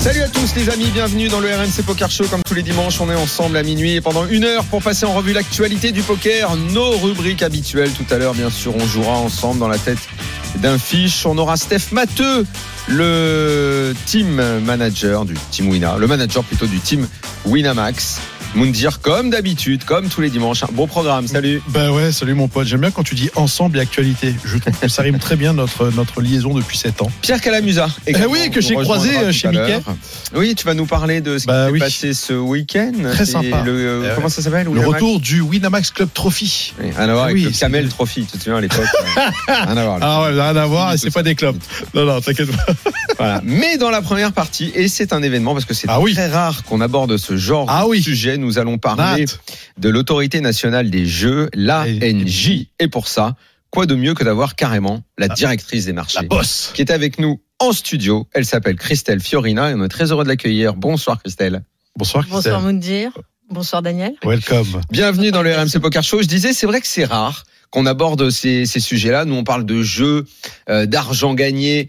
Salut à tous les amis, bienvenue dans le RMC Poker Show. Comme tous les dimanches, on est ensemble à minuit et pendant une heure pour passer en revue l'actualité du poker, nos rubriques habituelles. Tout à l'heure, bien sûr, on jouera ensemble dans la tête d'un fiche. On aura Steph Matteux, le team manager du team Wina, le manager plutôt du team Winamax. Moundir, comme d'habitude, comme tous les dimanches. Un bon programme, salut. Bah ouais, salut mon pote. J'aime bien quand tu dis ensemble et actualité. Je trouve que ça rime très bien notre, notre liaison depuis 7 ans. Pierre Calamusa. Eh oui, que j'ai croisé chez. Mickey. Oui, tu vas nous parler de ce Bah qui s'est oui. passé ce week-end. Très sympa. le- euh, ouais. comment ça s'appelle? Le Winamax? retour du Winamax Club Trophy. Oui, Rien à voir avec Oui, le Camel Trophy, tu te souviens à l'époque euh, Rien à voir. Ah ouais, rien à voir, et c'est pas des clubs. Non, non, t'inquiète pas. Voilà. Mais dans la première partie, et c'est un événement parce que c'est Ah très rare qu'on aborde ce genre Ah de oui. Sujet, nous allons parler de l'autorité nationale des jeux, l'ANJ. Et pour ça, quoi de mieux que d'avoir carrément la directrice des marchés La bosse. qui est avec nous en studio. Elle s'appelle Christelle Fiorina et on est très heureux de l'accueillir. Bonsoir Christelle. Bonsoir, Christelle. Bonsoir Moundir. Bonsoir Daniel. Welcome. Bienvenue dans le RMC Poker Show. Je disais, c'est vrai que c'est rare qu'on aborde ces, ces sujets-là. Nous, on parle de jeux, euh, d'argent gagné.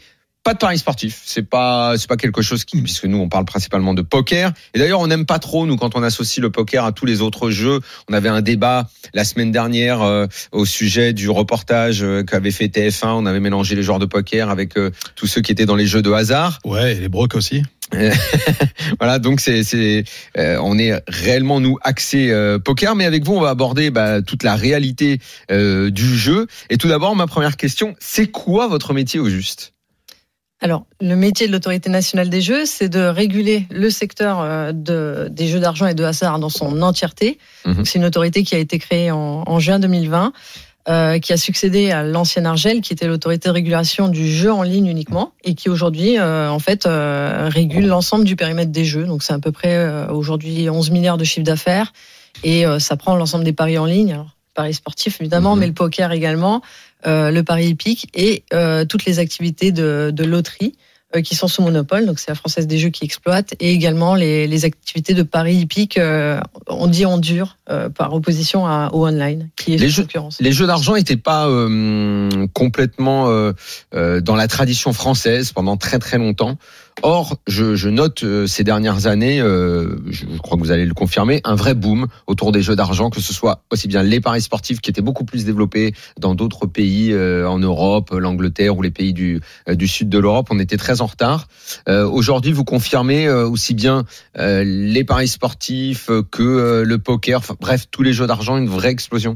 Pas de paris sportif, c'est pas c'est pas quelque chose qui puisque nous on parle principalement de poker et d'ailleurs on n'aime pas trop nous quand on associe le poker à tous les autres jeux. On avait un débat la semaine dernière euh, au sujet du reportage euh, qu'avait fait TF1, on avait mélangé les joueurs de poker avec euh, tous ceux qui étaient dans les jeux de hasard. Ouais, et les brocs aussi. Voilà, donc c'est c'est euh, on est réellement nous axé euh, poker, mais avec vous on va aborder bah, toute la réalité euh, du jeu. Et tout d'abord ma première question, c'est quoi votre métier au juste? Alors, le métier de l'autorité nationale des jeux, c'est de réguler le secteur euh, de, des jeux d'argent et de hasard dans son entièreté. Mhm. C'est une autorité qui a été créée en, en juin 2020, euh, qui a succédé à l'ancienne Argel, qui était l'autorité de régulation du jeu en ligne uniquement, et qui aujourd'hui, euh, en fait, euh, régule l'ensemble du périmètre des jeux. Donc, c'est à peu près euh, aujourd'hui 11 milliards de chiffre d'affaires, et euh, ça prend l'ensemble des paris en ligne. Alors, paris sportifs évidemment, Mhm. mais le poker également, le pari hippique et euh, toutes les activités de, de loterie euh, qui sont sous monopole. Donc, c'est la Française des Jeux qui exploite, et également les, les activités de paris hippique. euh, on dit en dur euh, par opposition à, au online, qui est Les jeux- concurrence. Les jeux d'argent n'étaient pas euh, complètement euh, euh, dans la tradition française pendant très très longtemps. Or, je, je note euh, ces dernières années, euh, je, je crois que vous allez le confirmer, un vrai boom autour des jeux d'argent, que ce soit aussi bien les paris sportifs qui étaient beaucoup plus développés dans d'autres pays euh, en Europe, l'Angleterre ou les pays du, euh, du sud de l'Europe. On était très en retard. Euh, Aujourd'hui, vous confirmez euh, aussi bien les paris sportifs que le poker, bref, tous les jeux d'argent, une vraie explosion.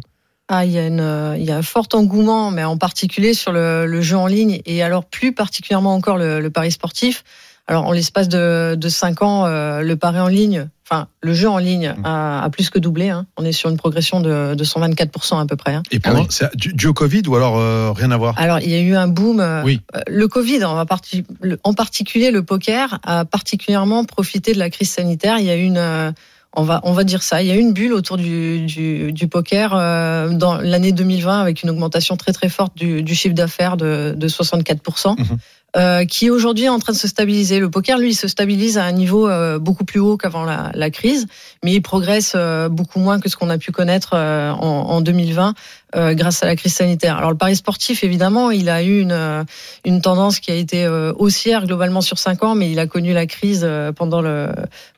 Ah, il y a une, il y a un fort engouement, mais en particulier sur le, le jeu en ligne et alors plus particulièrement encore le, le pari sportif. Alors, en l'espace de, de 5 ans, euh, le pari en ligne, enfin, le jeu en ligne a, a plus que doublé. Hein. On est sur une progression de, de 124% à peu près. hein. Et pendant, oui. c'est dû dû au Covid ou alors euh, rien à voir? Alors, il y a eu un boom. euh, Oui. euh, Le Covid, en, parti- le- en particulier le poker, a particulièrement profité de la crise sanitaire. Il y a eu une, euh, on va, on va dire ça, il y a eu une bulle autour du, du, du poker euh, dans l'année 2020 avec une augmentation très très forte du, du chiffre d'affaires de, de 64%. Mhm. Euh, qui aujourd'hui est en train de se stabiliser. Le poker, lui, se stabilise à un niveau euh, beaucoup plus haut qu'avant la, la crise, mais il progresse euh, beaucoup moins que ce qu'on a pu connaître euh, en, en 2020 euh, grâce à la crise sanitaire. Alors le pari sportif, évidemment, il a eu une, euh, une tendance qui a été haussière globalement sur cinq ans, mais il a connu la crise pendant le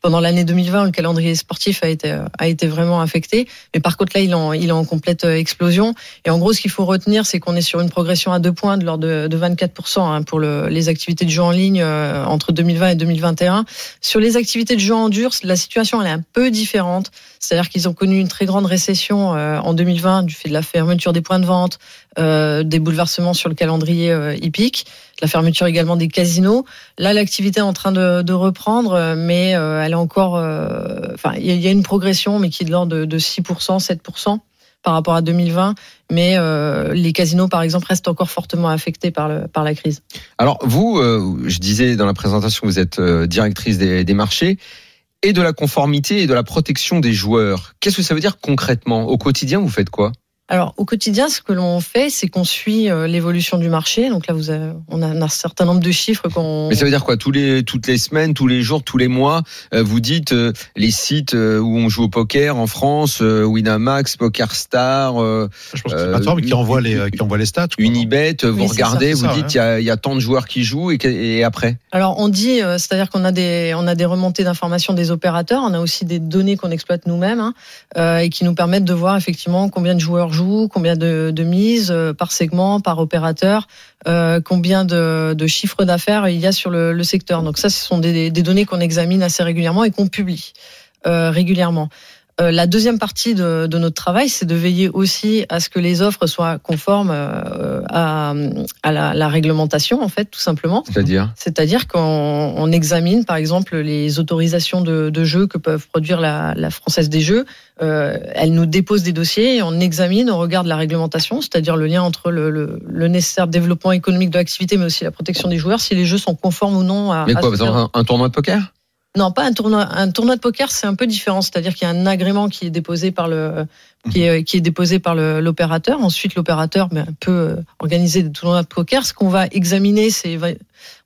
pendant l'année 2020. où Le calendrier sportif a été a été vraiment affecté, mais par contre là, il en, il est en complète explosion. Et en gros, ce qu'il faut retenir, c'est qu'on est sur une progression à deux points de l'ordre de, de 24% hein, pour le, les activités de jeu en ligne euh, entre 2020 et 2021. Sur les activités de jeu en dur, la situation elle est un peu différente. C'est-à-dire qu'ils ont connu une très grande récession euh, en 2020 du fait de la fermeture des points de vente, euh, des bouleversements sur le calendrier euh, hippique, la fermeture également des casinos. Là, l'activité est en train de, de reprendre, euh, mais euh, elle est encore. euh, Enfin, il y, a- une progression, mais qui est de l'ordre de 6%, 7% par rapport à 2020. Mais euh, les casinos, par exemple, restent encore fortement affectés par, le, par la crise. Alors vous, euh, je disais dans la présentation, vous êtes euh, directrice des, des marchés et de la conformité et de la protection des joueurs. Qu'est-ce que ça veut dire concrètement? Au quotidien, vous faites quoi? Alors au quotidien, ce que l'on fait, c'est qu'on suit euh, l'évolution du marché. Donc là, vous avez, on a un certain nombre de chiffres qu'on. Mais ça veut dire quoi? Tous les, Toutes les semaines, tous les jours, tous les mois, euh, vous dites euh, les sites euh, où on joue au poker en France, euh, Winamax, PokerStar, euh, Je pense que c'est Euh, une plateforme qui envoie les, qui envoie les stats. quoi, Unibet, vous Oui, regardez, ça, vous ça, dites il y, a, il y a tant de joueurs qui jouent et, après? Alors on dit, euh, c'est-à-dire qu'on a des, on a des remontées d'informations des opérateurs. On a aussi des données qu'on exploite nous-mêmes hein, euh, et qui nous permettent de voir effectivement combien de joueurs combien de, de mises euh, par segment, par opérateur, euh, combien de, de chiffres d'affaires il y a sur le, le secteur. Donc ça, ce sont des, des données qu'on examine assez régulièrement et qu'on publie euh, régulièrement. Euh, la deuxième partie de, de notre travail, c'est de veiller aussi à ce que les offres soient conformes euh, à, à la, la réglementation, en fait, tout simplement. C'est-à-dire C'est-à-dire qu'on on examine, par exemple, les autorisations de, de jeux que peuvent produire la, la Française des Jeux. Euh, elle nous dépose des dossiers et on examine, on regarde la réglementation, c'est-à-dire le lien entre le, le, le nécessaire développement économique de l'activité, mais aussi la protection des joueurs, si les jeux sont conformes ou non à. Mais à quoi, ce vous avez un, un tournoi de poker? Non, pas un tournoi. Un tournoi de poker, c'est un peu différent. C'est-à-dire qu'il y a un agrément qui est déposé par le, qui est, qui est déposé par l'opérateur. Ensuite, l'opérateur ben, peut euh, organiser des tournois de poker. Ce qu'on va examiner, c'est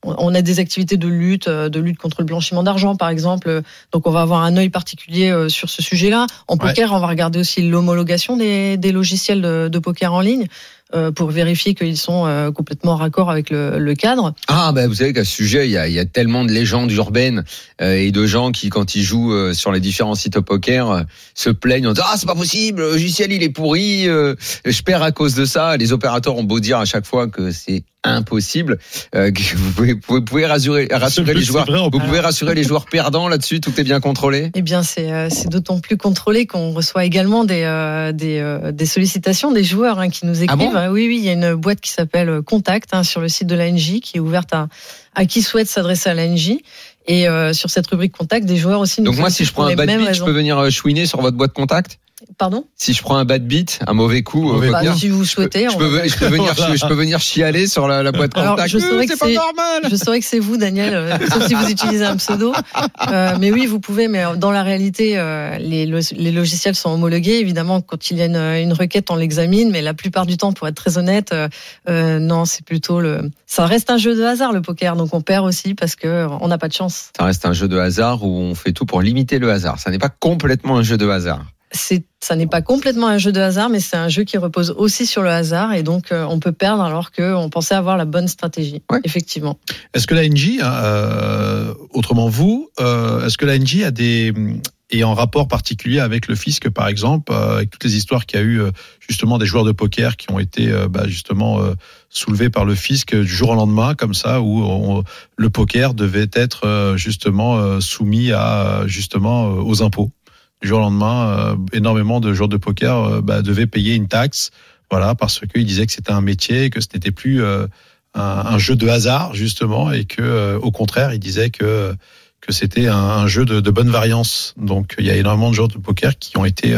on a des activités de lutte, euh, de lutte contre le blanchiment d'argent, par exemple. Donc, on va avoir un œil particulier euh, sur ce sujet-là. En Ouais. poker, on va regarder aussi l'homologation des, des logiciels de, de poker en ligne euh, pour vérifier qu'ils sont euh, complètement raccord avec le, le cadre. Ah, ben vous savez qu'à ce sujet, il y a, y a tellement de légendes urbaines euh, et de gens qui, quand ils jouent euh, sur les différents sites au poker, euh, se plaignent en disant Ah, c'est pas possible, le logiciel il est pourri, euh, je perds à cause de ça. Les opérateurs ont beau dire à chaque fois que c'est impossible, euh, vous pouvez, vous pouvez- rassurer, rassurer les joueurs. vrai, Vous pouvez rassurer les joueurs perdants là-dessus, tout est bien contrôlé. Eh bien, c'est euh, c'est d'autant plus contrôlé qu'on reçoit également des euh, des, euh, des sollicitations des joueurs hein, qui nous écrivent. bon Euh, oui, oui, il y a une boîte qui s'appelle euh, Contact hein, sur le site de l'ANJ qui est ouverte à à qui souhaite s'adresser à l'ANJ. Et euh, sur cette rubrique Contact, des joueurs aussi. Nous Donc moi, si je prends un bad beat, je peux venir chouiner sur votre boîte contact? Pardon Si je prends un bad beat, un mauvais coup, Mauvais Bah, Si vous souhaitez. je on peux, va- je peux venir, je peux venir chialer sur la, la boîte Alors, contact. je saurais que c'est pas c'est- normal. Je saurais que c'est vous, Daniel, euh, sauf si vous utilisez un pseudo. Euh, mais oui, vous pouvez. Mais dans la réalité, euh, les, lo- les logiciels sont homologués. Évidemment, quand il y a une, une requête, on l'examine. Mais la plupart du temps, pour être très honnête, euh, euh, non, c'est plutôt le. Ça reste un jeu de hasard le poker, donc on perd aussi parce que euh, on n'a pas de chance. Ça reste un jeu de hasard où on fait tout pour limiter le hasard. Ça n'est pas complètement un jeu de hasard. C'est, ça n'est pas complètement un jeu de hasard, mais c'est un jeu qui repose aussi sur le hasard, et donc euh, on peut perdre alors qu'on pensait avoir la bonne stratégie. Ouais. Effectivement. Est-ce que l'ANJ, euh, autrement vous, euh, est-ce que l'ANJ a des est en rapport particulier avec le fisc, par exemple, euh, avec toutes les histoires qu'il y a eu euh, justement des joueurs de poker qui ont été bah, justement soulevés par le fisc du jour au lendemain, comme ça, où on- le poker devait être justement soumis à justement aux impôts? Du jour au lendemain, euh, énormément de joueurs de poker euh, bah, devaient payer une taxe, voilà, parce qu'ils disaient que c'était un métier, que ce n'était plus euh, un, un jeu de hasard justement, et que au contraire, ils disaient que que c'était un, jeu de, de bonne variance. Donc il y a énormément de joueurs de poker qui ont été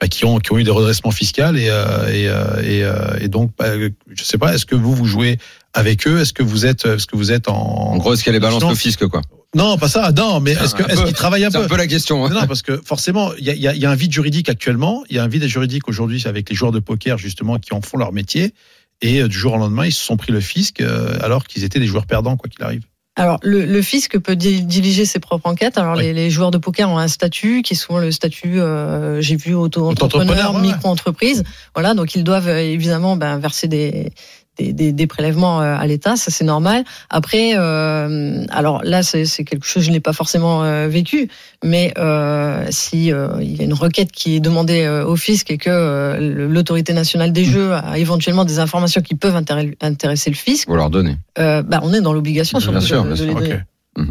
bah, qui ont qui ont eu des redressements fiscaux et euh, et, euh, et, euh, et donc bah, je sais pas, est-ce que vous vous jouez avec eux Est-ce que vous êtes est-ce que vous êtes en En gros, est-ce qu'elle les balance le fisc, quoi non pas ça non mais est-ce Un qu'ils travaillent un C'est peu un peu la question. hein. non, parce que forcément, il y a, il y a- il y a un vide juridique actuellement. Il y a un vide juridique aujourd'hui avec les joueurs de poker justement qui en font leur métier. Et euh, du jour au lendemain, ils se sont pris le fisc euh, alors qu'ils étaient des joueurs perdants quoi qu'il arrive. Alors, le, le fisc peut di- diriger ses propres enquêtes. Alors, Oui. les, les joueurs de poker ont un statut qui est souvent le statut, euh, j'ai vu, Auto-entrepreneur, ouais. micro-entreprise. Voilà, donc ils doivent évidemment ben, verser des, des, des, des prélèvements euh, à l'État, ça c'est normal. Après, euh, alors là, c'est quelque chose que je n'ai pas forcément euh, vécu, mais euh, si euh, il y a une requête qui est demandée au fisc et que le- l'autorité nationale des jeux a éventuellement des informations qui peuvent intér- intéresser le fisc, Vous leur donnez. bah, on est dans l'obligation Bien surtout sûr, de, bien de les sûr, donner. Ok.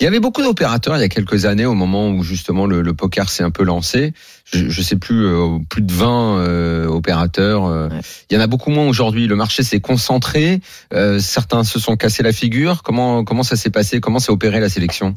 Il y avait beaucoup d'opérateurs il y a quelques années au moment où justement le, le poker s'est un peu lancé. Je, je sais plus, euh, plus de 20 euh, opérateurs. euh. Ouais. Il y en a beaucoup moins aujourd'hui. Le marché s'est concentré. euh, certains se sont cassés la figure. Comment comment ça s'est passé? Comment s'est opérée la sélection?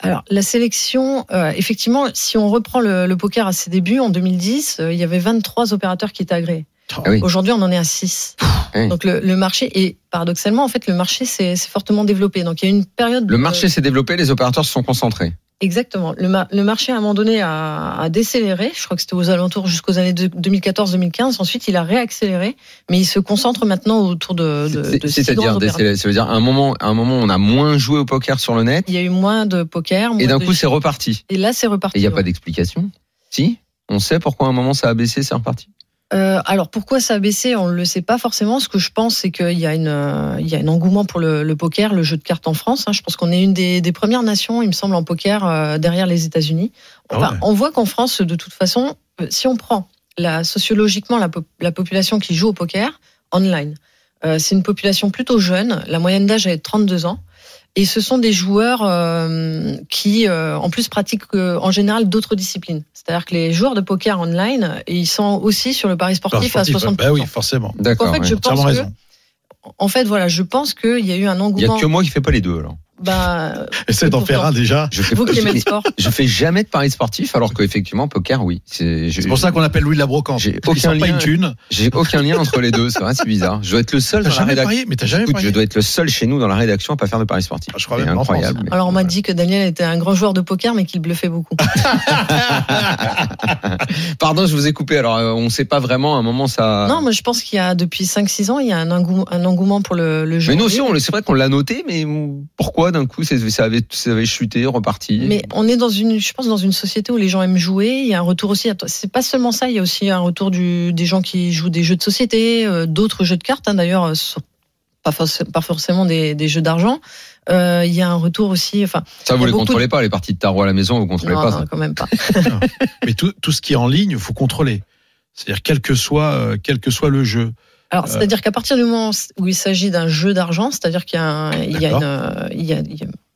Alors, la sélection, euh, effectivement, si on reprend le, le poker à ses débuts, en 2010, euh, il y avait 23 opérateurs qui étaient agréés. Ah oui. Aujourd'hui, on en est à 6. oui. Donc, le, le marché, et paradoxalement, en fait, le marché s'est s'est fortement développé. Donc, il y a eu une période. Le de- marché s'est développé. Les opérateurs se sont concentrés. Exactement. Le, ma- le marché à un moment donné a, a décéléré. Je crois que c'était aux alentours jusqu'aux années de- 2014-2015. Ensuite, il a réaccéléré, mais il se concentre maintenant autour de. C'est-à-dire, ça veut dire, à un moment, à un moment, on a moins joué au poker sur le net, Il y a eu moins de poker. et d'un coup, c'est reparti. Et là, c'est reparti. Et il n'y a ouais. pas d'explication? Si? On sait pourquoi à un moment ça a baissé, c'est reparti? Euh, alors pourquoi ça a baissé On ne le sait pas forcément. Ce que je pense, c'est qu'il y a une, euh, il y a un engouement pour le, le poker, le jeu de cartes en France. hein. Je pense qu'on est une des, des premières nations, il me semble, en poker euh, derrière les États-Unis. Ah Enfin, ouais. on voit qu'en France, de toute façon, euh, si on prend la sociologiquement la, la population qui joue au poker online, c'est une population plutôt jeune. La moyenne d'âge est de 32 ans. Et ce sont des joueurs euh, qui, euh, en plus, pratiquent euh, en général d'autres disciplines. C'est-à-dire que les joueurs de poker online, ils sont aussi sur le pari sportif, Sportif, à 60%. Bah oui, forcément. D'accord. En fait, ouais. je pense que, raison. en fait, voilà, je pense qu'il y a eu un Il n'y a engouement. que moi qui fais pas les deux alors. Bah, Essaie d'en faire un déjà. Je fais, vous qui aimez sport. je fais jamais de paris sportif alors qu'effectivement poker oui. C'est pour ça qu'on l'appelle Louis de la Brocante. J'ai aucun lien. une thune. j'ai aucun lien entre les deux. C'est vrai, c'est bizarre. Je dois être le seul dans la rédaction. parié Mais t'as jamais Écoute, parié je dois être le seul chez nous dans la rédaction à pas faire de paris sportif. Ah, je crois même incroyable. mais- Alors, on m'a dit que Daniel était un grand joueur de poker, mais qu'il bluffait beaucoup. Pardon, je vous ai coupé. Alors, euh, on ne sait pas vraiment. À un moment, ça. Non, moi, je pense qu'il y a, depuis 5-6 ans, il y a un engouement, un engouement pour le, le jeu. mais nous aussi, c'est vrai qu'on l'a noté, mais pourquoi d'un coup ça avait, ça avait chuté, reparti Mais on est dans une, je pense, dans une société où les gens aiment jouer. Il y a un retour aussi. C'est pas seulement ça. Il y a aussi un retour du, des gens qui jouent des jeux de société, euh, d'autres jeux de cartes. hein, D'ailleurs, euh, pas, forc- pas forcément des, des jeux d'argent. Euh, il y a un retour aussi. Enfin, Ça, vous les contrôlez pas, les parties de tarot à la maison, vous contrôlez non, pas non, ça. quand même pas. Mais tout, tout ce qui est en ligne, il faut contrôler. C'est-à-dire quel que soit euh, quel que soit le jeu. Alors, c'est-à-dire qu'à partir du moment où il s'agit d'un jeu d'argent, c'est-à-dire qu'il y a, un- il y a D'accord. une, euh, il y y a-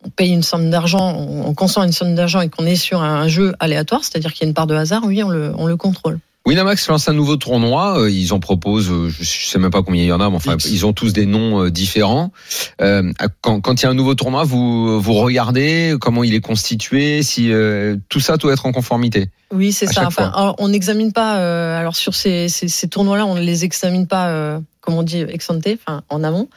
on paye une somme d'argent, on, on consent une somme d'argent et qu'on est sur un jeu aléatoire, c'est-à-dire qu'il y a une part de hasard, oui, on le, on le contrôle. Winamax lance un nouveau tournoi. euh, Ils en proposent, euh, je sais même pas combien il y en a, mais enfin, X. ils ont tous des noms euh, différents. Euh, quand, quand il y a un nouveau tournoi, vous vous regardez comment il est constitué, si euh, tout ça doit être en conformité. Oui, c'est ça. Enfin, alors, on n'examine pas. euh, alors sur ces, ces, ces tournois-là, on ne les examine pas, euh, comme on dit, ex ante, enfin en amont.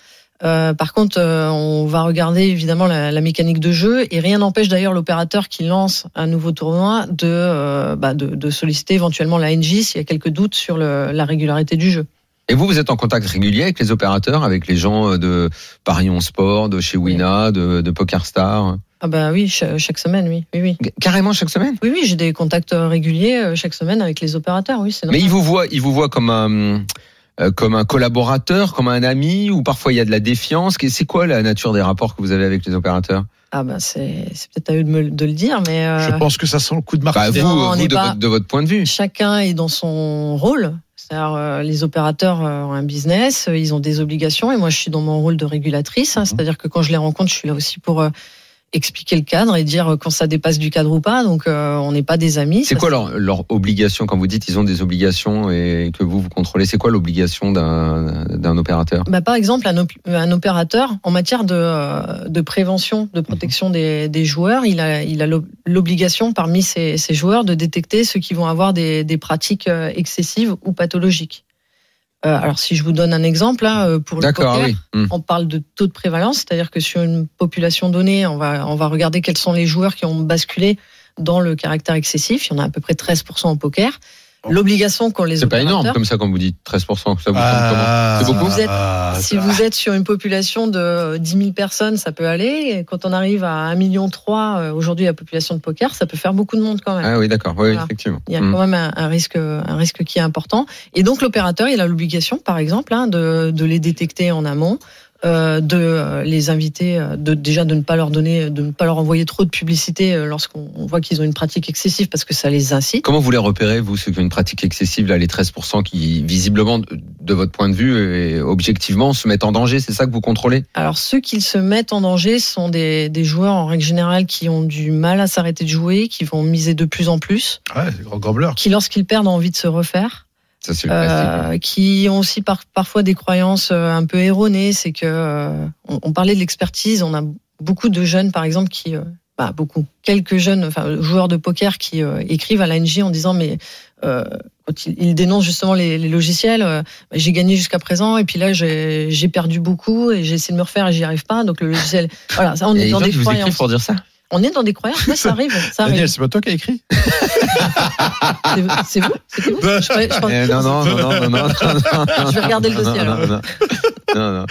Euh, par contre, euh, on va regarder évidemment la, la mécanique de jeu et rien n'empêche d'ailleurs l'opérateur qui lance un nouveau tournoi de, euh, bah, de, de solliciter éventuellement la NJ s'il y a quelques doutes sur le, la régularité du jeu. Et vous, vous êtes en contact régulier avec les opérateurs, avec les gens de Parion Sport, de chez Wina, de, de PokerStar? Ah bah oui, cha- chaque semaine, oui, oui, oui. Carrément chaque semaine? Oui, oui, j'ai des contacts réguliers chaque semaine avec les opérateurs, oui, Mais ils vous voient, ils vous voient comme un, comme un collaborateur, comme un ami, ou parfois il y a de la défiance. Que- C'est quoi la nature des rapports que vous avez avec les opérateurs? Ah bah c'est peut-être à eux de, me, de le dire, mais euh, Je pense que ça sent le coup de bah, marketing. Vous, Non, de, votre, de votre point de vue. chacun est dans son rôle. C'est-à-dire, euh, les opérateurs euh, ont un business, euh, ils ont des obligations, et moi je suis dans mon rôle de régulatrice. hein. C'est-à-dire que quand je les rencontre, je suis là aussi pour euh, expliquer le cadre et dire quand ça dépasse du cadre ou pas. Donc euh, on n'est pas des amis. C'est quoi leur, leur obligation quand vous dites ils ont des obligations et que vous vous contrôlez C'est quoi l'obligation d'un d'un opérateur? Bah, par exemple, un, op- un opérateur, en matière de, euh, de prévention, de protection des, des joueurs, il a, il a l'ob- l'obligation parmi ses, ses joueurs de détecter ceux qui vont avoir des, des pratiques euh, excessives ou pathologiques. Euh, alors, si je vous donne un exemple, là, euh, pour le poker, oui. Hum. on parle de taux de prévalence, c'est-à-dire que sur une population donnée, on va, on va regarder quels sont les joueurs qui ont basculé dans le caractère excessif. Il y en a à peu près 13% au poker. L'obligation qu'ont les C'est pas opérateurs. énorme comme ça quand vous dites 13%. Ça vous Ah, comment C'est beaucoup Vous êtes- ah, Si vous êtes sur une population de 10 000 personnes, ça peut aller. Et quand on arrive à 1,3 million euh, aujourd'hui la population de poker, ça peut faire beaucoup de monde quand même. Ah oui, d'accord. Oui, Voilà. effectivement. Il y a Hum. quand même un, un risque, un risque qui est important. Et donc l'opérateur, il a l'obligation, par exemple, hein, de, de les détecter en amont, euh, de euh, les inviter, euh, de déjà de ne pas leur donner, de ne pas leur envoyer trop de publicité lorsqu'on on voit qu'ils ont une pratique excessive parce que ça les incite. Comment vous les repérez, vous, ceux qui ont une pratique excessive, là, les 13% qui, visiblement, de, votre point de vue, et objectivement, se mettent en danger C'est ça que vous contrôlez? Alors ceux qui se mettent en danger sont des, des joueurs en règle générale qui ont du mal à s'arrêter de jouer, qui vont miser de plus en plus, Ouais, grand qui lorsqu'ils perdent ont envie de se refaire, Ça, euh, qui ont aussi par- parfois des croyances euh, un peu erronées. C'est que euh, on, on parlait de l'expertise, on a beaucoup de jeunes par exemple qui, euh, bah, beaucoup, quelques jeunes, enfin joueurs de poker qui écrivent à l'ANJ en disant mais quand ils, ils dénoncent justement les, les logiciels, euh, j'ai gagné jusqu'à présent et puis là j'ai perdu beaucoup et j'ai essayé de me refaire et j'y arrive pas. Donc le logiciel, voilà, ça on Et est dans des croyances. pour dire ça? On est dans des croyances, ouais, ça arrive. Ça Daniel, c'est pas toi qui as écrit C'est- C'est vous C'était vous Eh, non, non, non, non, non, non, non. Je vais regarder le dossier, non, alors. Non, non, non.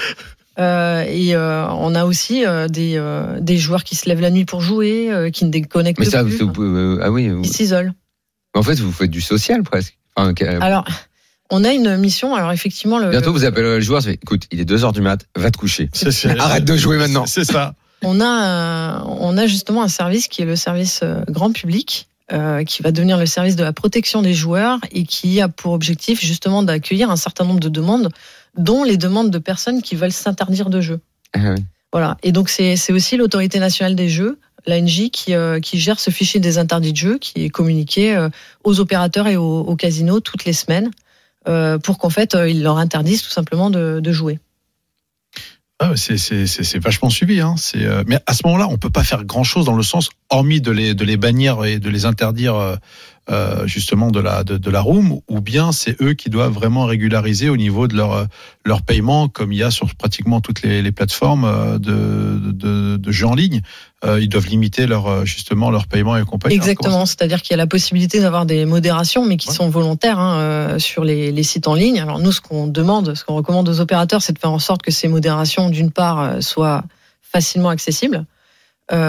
Euh, et euh, on a aussi euh, des, euh, des joueurs qui se lèvent la nuit pour jouer, euh, qui ne déconnectent Mais ça, plus, vous- vous- euh, ah oui. vous- qui s'isolent. En fait, vous faites du social presque. Enfin, Alors, on a une mission. Alors effectivement, le, bientôt, vous appelez le joueur, vous faites, écoute, il est 2 heures du mat, va te coucher. Arrête de jouer maintenant. C'est ça. On a on a justement un service qui est le service euh, grand public. euh, qui va devenir le service de la protection des joueurs et qui a pour objectif justement d'accueillir un certain nombre de demandes, dont les demandes de personnes qui veulent s'interdire de jeu. Ah oui. Voilà. Et donc c'est c'est aussi l'autorité nationale des jeux, l'ANJ, qui, euh, qui gère ce fichier des interdits de jeu, qui est communiqué euh, aux opérateurs et aux, aux casinos toutes les semaines, euh, pour qu'en fait ils leur interdisent tout simplement de, de jouer. Ah, c'est vachement suivi. Hein. Euh, mais à ce moment-là, on peut pas faire grand chose dans le sens hormis de les de les bannir et de les interdire euh, justement de la de, de la room ou bien c'est eux qui doivent vraiment régulariser au niveau de leur euh, leur paiement comme il y a sur pratiquement toutes les, les plateformes euh, de, de de jeux en ligne. Euh, ils doivent limiter leur justement leur paiement et compagnie. Alors, Exactement, c'est-à-dire qu'il y a la possibilité d'avoir des modérations, mais qui Ouais. sont volontaires hein, sur les, les sites en ligne. Alors nous, ce qu'on demande, ce qu'on recommande aux opérateurs, c'est de faire en sorte que ces modérations, d'une part, soient facilement accessibles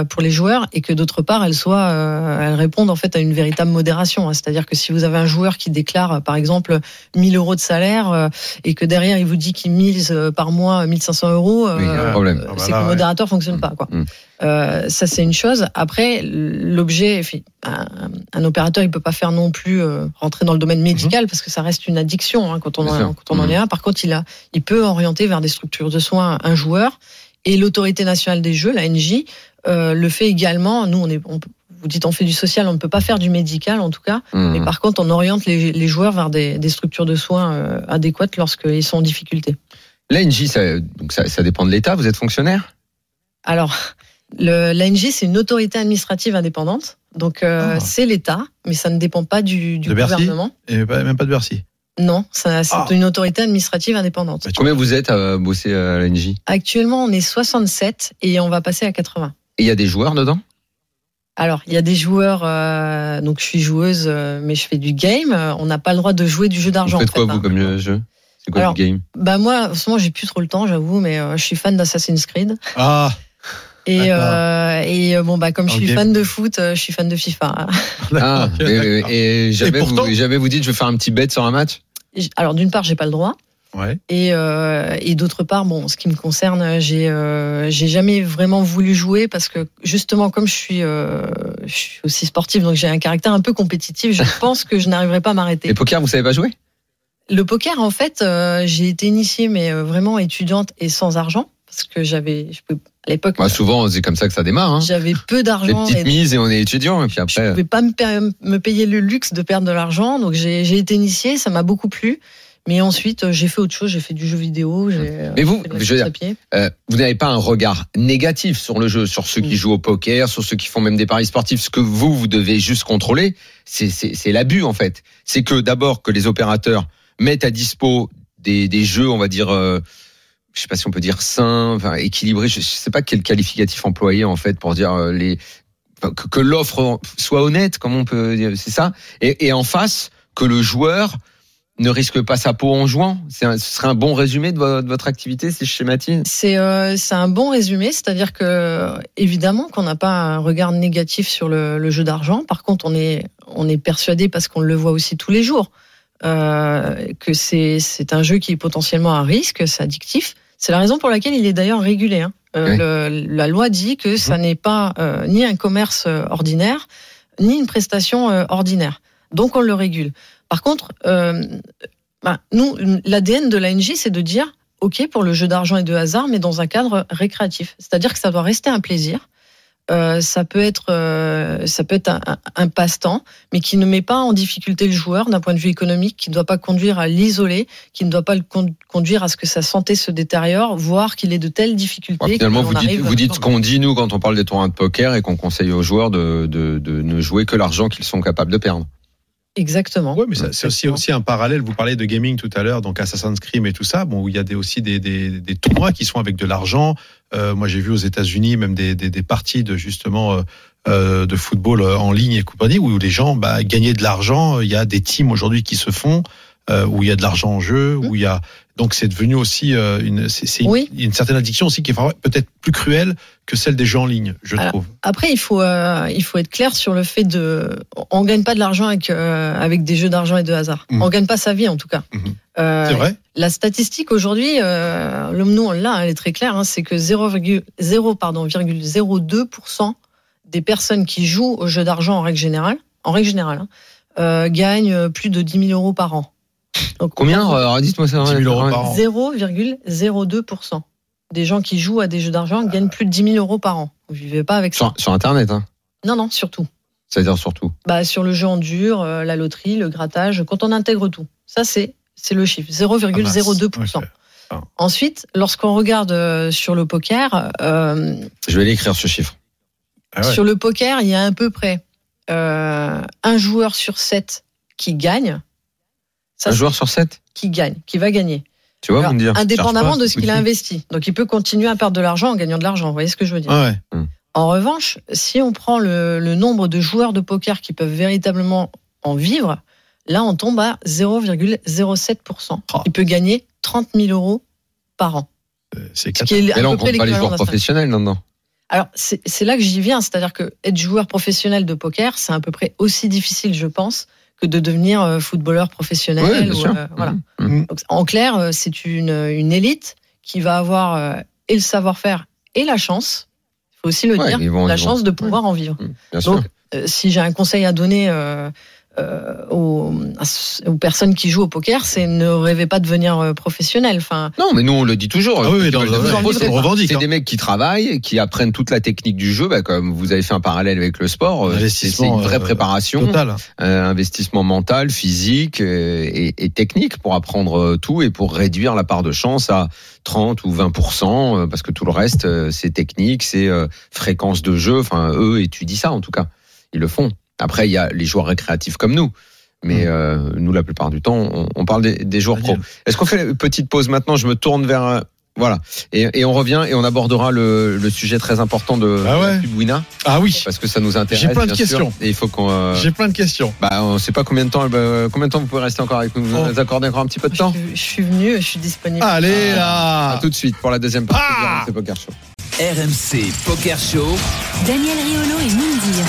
pour les joueurs, et que d'autre part, elles soient, euh, elles répondent en fait à une véritable modération. hein. C'est-à-dire que si vous avez un joueur qui déclare, euh, par exemple, 1000 euros de salaire, euh, et que derrière il vous dit qu'il mise euh, par mois 1500 euros, Oui, il y a un euh, problème. euh, Ah bah c'est que le modérateur fonctionne pas. Quoi. Mm. Euh, ça c'est une chose. Après, l'objet, un, un opérateur, il peut pas faire non plus euh, rentrer dans le domaine médical parce que ça reste une addiction hein, quand on en, quand on en Mhm. est un. Par contre, il a, il peut orienter vers des structures de soins un joueur et l'autorité nationale des jeux, la NJ, euh, le fait également. Nous, on est, on, vous dites on fait du social, on ne peut pas faire du médical en tout cas. Mmh. Mais par contre, on oriente les, les joueurs vers des, des structures de soins euh, adéquates lorsqu'ils sont en difficulté. L'ANJ, ça, donc ça, ça dépend de l'État. Vous êtes fonctionnaire? Alors, l'ANJ, c'est une autorité administrative indépendante. Donc, euh, Ah. c'est l'État, mais ça ne dépend pas du, du De Bercy gouvernement. Et pas- même pas de Bercy? Non, c'est Ah. une autorité administrative indépendante. Bah, Combien vous êtes à bosser à l'ANJ Actuellement, on est 67 et on va passer à 80. Il y a des joueurs dedans? Alors, il y a des joueurs, euh, donc je suis joueuse, euh, mais je fais du game. On n'a pas le droit de jouer du jeu d'argent. Vous faites en fait, quoi, vous, hein. comme euh, jeu? C'est quoi Alors, le game? Bah moi, en ce moment, j'ai plus trop le temps, j'avoue, mais euh, je suis fan d'Assassin's Creed. Ah, Et, euh, et bon, bah comme je suis game. fan de foot, euh, je suis fan de FIFA. Ah, et, et jamais, pourtant- vous, jamais vous dites je vais faire un petit bet sur un match? Alors d'une part, j'ai pas le droit. Ouais. Et, euh, et d'autre part, bon, ce qui me concerne, j'ai euh, j'ai jamais vraiment voulu jouer parce que justement, comme je suis, euh, je suis aussi sportive, donc j'ai un caractère un peu compétitif, je pense que je n'arriverai pas à m'arrêter. Et poker, vous savez pas jouer? Le poker, en fait, euh, j'ai été initiée, mais vraiment étudiante et sans argent parce que j'avais, je à l'époque, Bah, Souvent, c'est comme ça que ça démarre. Hein. j'avais peu Des d'argent. petites et- mises et on est étudiant. Et puis je après, pouvais pas me, me payer le luxe de perdre de l'argent, donc j'ai été initiée, ça m'a beaucoup plu. Mais ensuite, euh, j'ai fait autre chose, j'ai fait du jeu vidéo. j'ai, euh, Mais vous, je veux dire, euh, vous n'avez pas un regard négatif sur le jeu, sur ceux qui jouent au poker, sur ceux qui font même des paris sportifs. Ce que vous, vous devez juste contrôler, c'est- l'abus en fait. C'est que d'abord que les opérateurs mettent à dispo des, des jeux, on va dire, euh, je sais pas si on peut dire sains, enfin, équilibrés. Je, je sais pas quel qualificatif employer en fait pour dire euh, les que, que l'offre soit honnête, comme on peut dire, c'est ça. Et, et en face, que le joueur ne risque pas sa peau en jouant. C'est un- ce serait un bon résumé de vo- de votre activité, si je schématise. C'est euh, c'est un bon résumé, c'est-à-dire que évidemment qu'on n'a pas un regard négatif sur le, le jeu d'argent. Par contre, on est on est persuadé parce qu'on le voit aussi tous les jours euh, que c'est un jeu qui est potentiellement à risque, c'est addictif. C'est la raison pour laquelle il est d'ailleurs régulé. hein. Euh, Oui. le- la loi dit que ça n'est pas ni un commerce ordinaire ni une prestation ordinaire. Donc on le régule. Par contre, euh, ben, nous, l'ADN de l'ANJ, c'est de dire OK pour le jeu d'argent et de hasard, mais dans un cadre récréatif. C'est-à-dire que ça doit rester un plaisir. Euh, ça peut être, euh, ça peut être un, un- un passe-temps, mais qui ne met pas en difficulté le joueur d'un point de vue économique, qui ne doit pas conduire à l'isoler, qui ne doit pas le con- conduire à ce que sa santé se détériore, voire qu'il ait de telles difficultés. Finalement, vous dites, arrive- vous dites ce qu'on dit nous quand on parle des tournois de poker et qu'on conseille aux joueurs de, de, de ne jouer que l'argent qu'ils sont capables de perdre. Exactement. Oui, mais ça- c'est aussi, aussi un parallèle. Vous parlez de gaming tout à l'heure, donc Assassin's Creed et tout ça. Bon, où il y a des, aussi des, des, des tournois qui sont avec de l'argent. Euh, moi, j'ai vu aux États-Unis même des, des, des parties de justement euh, euh, de football euh, en ligne et compagnie où les gens bah, gagnaient de l'argent. Il y a des teams aujourd'hui qui se font euh, où il y a de l'argent en jeu, où il y a donc c'est devenu aussi euh, une, c'est, une- Oui. une, certaine addiction aussi qui est peut-être plus cruelle que celle des jeux en ligne, je Alors, trouve. Après, il faut, euh, il faut être clair sur le fait de. On gagne pas de l'argent avec, euh, avec des jeux d'argent et de hasard. Mhm. On gagne pas sa vie, en tout cas. Mhm. C'est vrai. La statistique aujourd'hui, le- nous on l'a, elle est très claire, hein, c'est que 0,0 pardon, 0,02% des personnes qui jouent aux jeux d'argent en règle générale, en règle générale, hein, gagnent plus de 10 000 euros par an. Donc, Combien euh, Dites-moi ça. 10 000 euros par an. 0,02% des gens qui jouent à des jeux d'argent gagnent plus de 10 000 euros par an. Vous vivez pas avec ça. Sur, sur Internet, hein. Non, non, surtout. C'est-à-dire surtout. Bah, sur le jeu en dur, euh, la loterie, le grattage, quand on intègre tout. Ça, c'est c'est le chiffre, 0,02%. Ok. Ensuite, lorsqu'on regarde euh, sur le poker, euh, Je vais l'écrire ce chiffre. Ah ouais. sur le poker, il y a à peu près euh, un joueur sur sept qui gagne. Ça, Un joueur sur 7 qui gagne, qui va gagner. Tu vois, Alors, dire. indépendamment pas, de ce qu'il a investi. Donc, il peut continuer à perdre de l'argent en gagnant de l'argent. Vous voyez ce que je veux dire Ah ouais. En revanche, si on prend le, le nombre de joueurs de poker qui peuvent véritablement en vivre, là, on tombe à 0,07%. Oh. Il peut gagner 30 000 euros par an. Euh, C'est Ce Mais là, on compte pas les joueurs professionnels là-dedans. Alors, c'est c'est là que j'y viens. C'est-à-dire que être joueur professionnel de poker, c'est à peu près aussi difficile, je pense, que de devenir euh, footballeur professionnel. Ouais, ou, euh, voilà. Mhm. Donc, en clair, euh, c'est une, une élite qui va avoir euh, et le savoir-faire et la chance. Il faut aussi le Ouais, dire, la vont- chance de pouvoir en vivre. Bien sûr. Donc, si j'ai un conseil à donner euh, aux, aux personnes qui jouent au poker, c'est ne rêvez pas de devenir euh, professionnel. Enfin, Non, mais nous, on le dit toujours. Ah oui, c'est- hein. des mecs qui travaillent, qui apprennent toute la technique du jeu, bah, comme vous avez fait un parallèle avec le sport. euh, C'est une vraie euh, préparation, Total. euh, investissement mental, physique et, et technique pour apprendre tout et pour réduire la part de chance à 30 ou 20 euh, parce que tout le reste, c'est technique, c'est euh, fréquence de jeu. Enfin, eux étudient ça en tout cas. Ils le font. Après, il y a les joueurs récréatifs comme nous. Mais euh, nous, la plupart du temps, on, on parle des, des joueurs pro. Est-ce qu'on fait une petite pause maintenant? Je me tourne vers euh, voilà et, et on revient et on abordera le, le sujet très important de, Ah ouais? Wina Ah oui. parce que ça nous intéresse. J'ai plein de bien sûr. questions. Et il faut qu'on. euh, J'ai plein de questions. bah, on sait pas combien de temps. combien de temps vous pouvez rester encore avec nous Vous Oh. nous accordez encore un petit peu de temps? Je, je suis venu, je suis disponible. Allez À là. tout de suite pour la deuxième partie Ah de RMC Poker Show. RMC Poker Show. Daniel Riolo et Moundir.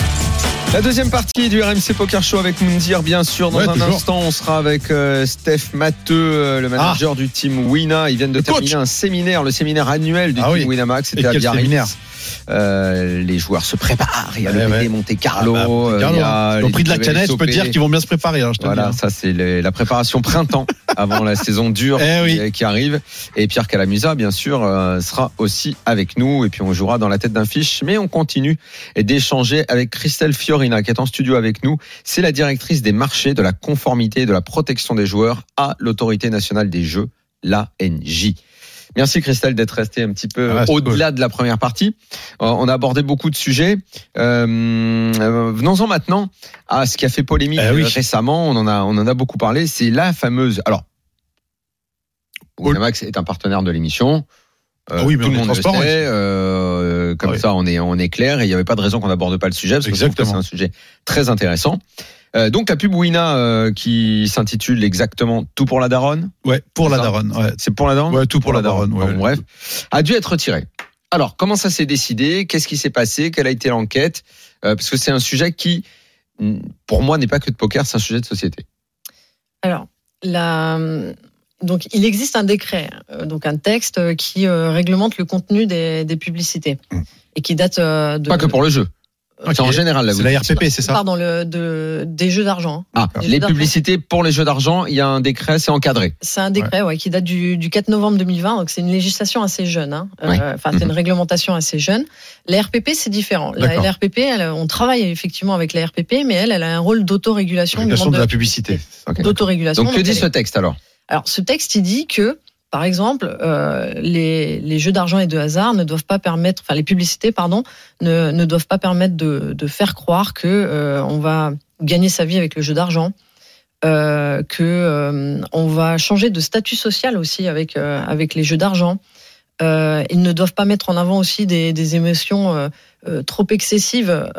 La deuxième partie du RMC Poker Show avec Moundir, bien sûr. Dans Ouais, un toujours. instant, on sera avec euh, Steph Matteux, euh, le manager du team Wina. Ils viennent de Le coach. terminer un séminaire, le séminaire annuel du Ah team oui. Winamax. C'était à Biarritz. séminaire Euh, les joueurs se préparent. Il y a Ouais, le ouais. Monte Carlo. Ah bah, euh, Carlo, hein. Au prix de la canette, je peux te dire qu'ils vont bien se préparer. hein, je te Voilà, dis, ça c'est la préparation printemps avant la saison dure Eh oui. qui, qui arrive. Et Pierre Calamusa, bien sûr, euh, sera aussi avec nous. Et puis on jouera dans la tête d'un fiche. Mais on continue d'échanger avec Christelle Fiorina, qui est en studio avec nous. C'est la directrice des marchés, de la conformité et de la protection des joueurs à l'autorité nationale des jeux, l'ANJ. Merci Christelle d'être restée un petit peu Ah au-delà de la première partie. Euh, On a abordé beaucoup de sujets. Euh, euh, Venons-en maintenant à ce qui a fait polémique Eh oui. euh, récemment. On en a, on en a beaucoup parlé. C'est la fameuse. Alors, Winamax est un partenaire de l'émission. Euh, Ah oui, mais tout on le monde le sait. euh, comme Ah oui. ça, on est, on est clair. Et il n'y avait pas de raison qu'on n'aborde pas le sujet parce que c'est un sujet très intéressant. Euh, donc la pub Wina euh, qui s'intitule exactement Tout pour la daronne. Ouais, pour la daronne. Ouais. C'est pour la daronne. Ouais, tout pour la daronne. Bon, ouais. bref, a dû être retiré. Alors, comment ça s'est décidé? Qu'est-ce qui s'est passé? Quelle a été l'enquête? Euh, Parce que c'est un sujet qui, pour moi, n'est pas que de poker, c'est un sujet de société. Alors, la, donc, il existe un décret, euh, donc un texte qui euh, réglemente le contenu des, des publicités Mm. et qui date euh, de. Pas que pour le jeu. C'est en général. C'est la. RPP, c'est ça Pardon, le, de, des jeux d'argent. Ah, Les les jeux d'argent. publicités pour les jeux d'argent, il y a un décret, c'est encadré. C'est un décret ouais. qui date du, du 4 novembre 2020, donc c'est une législation assez jeune. Hein. Euh, Ouais. Enfin, c'est une réglementation assez jeune. La RPP, c'est différent. La, D'accord. la RPP, elle, on travaille effectivement avec la RPP, mais elle, elle a un rôle d'autorégulation. Régulation monde de la publicité. D'autorégulation. Donc, que dit ce texte alors? Alors, ce texte, il dit que, par exemple, euh, les, jeux d'argent et de hasard ne doivent pas permettre, enfin les publicités, pardon, ne, ne doivent pas permettre de, de faire croire que euh, on va gagner sa vie avec le jeu d'argent, euh, que euh, on va changer de statut social aussi avec avec les jeux d'argent. Ils ne doivent pas mettre en avant aussi des, des émotions trop excessives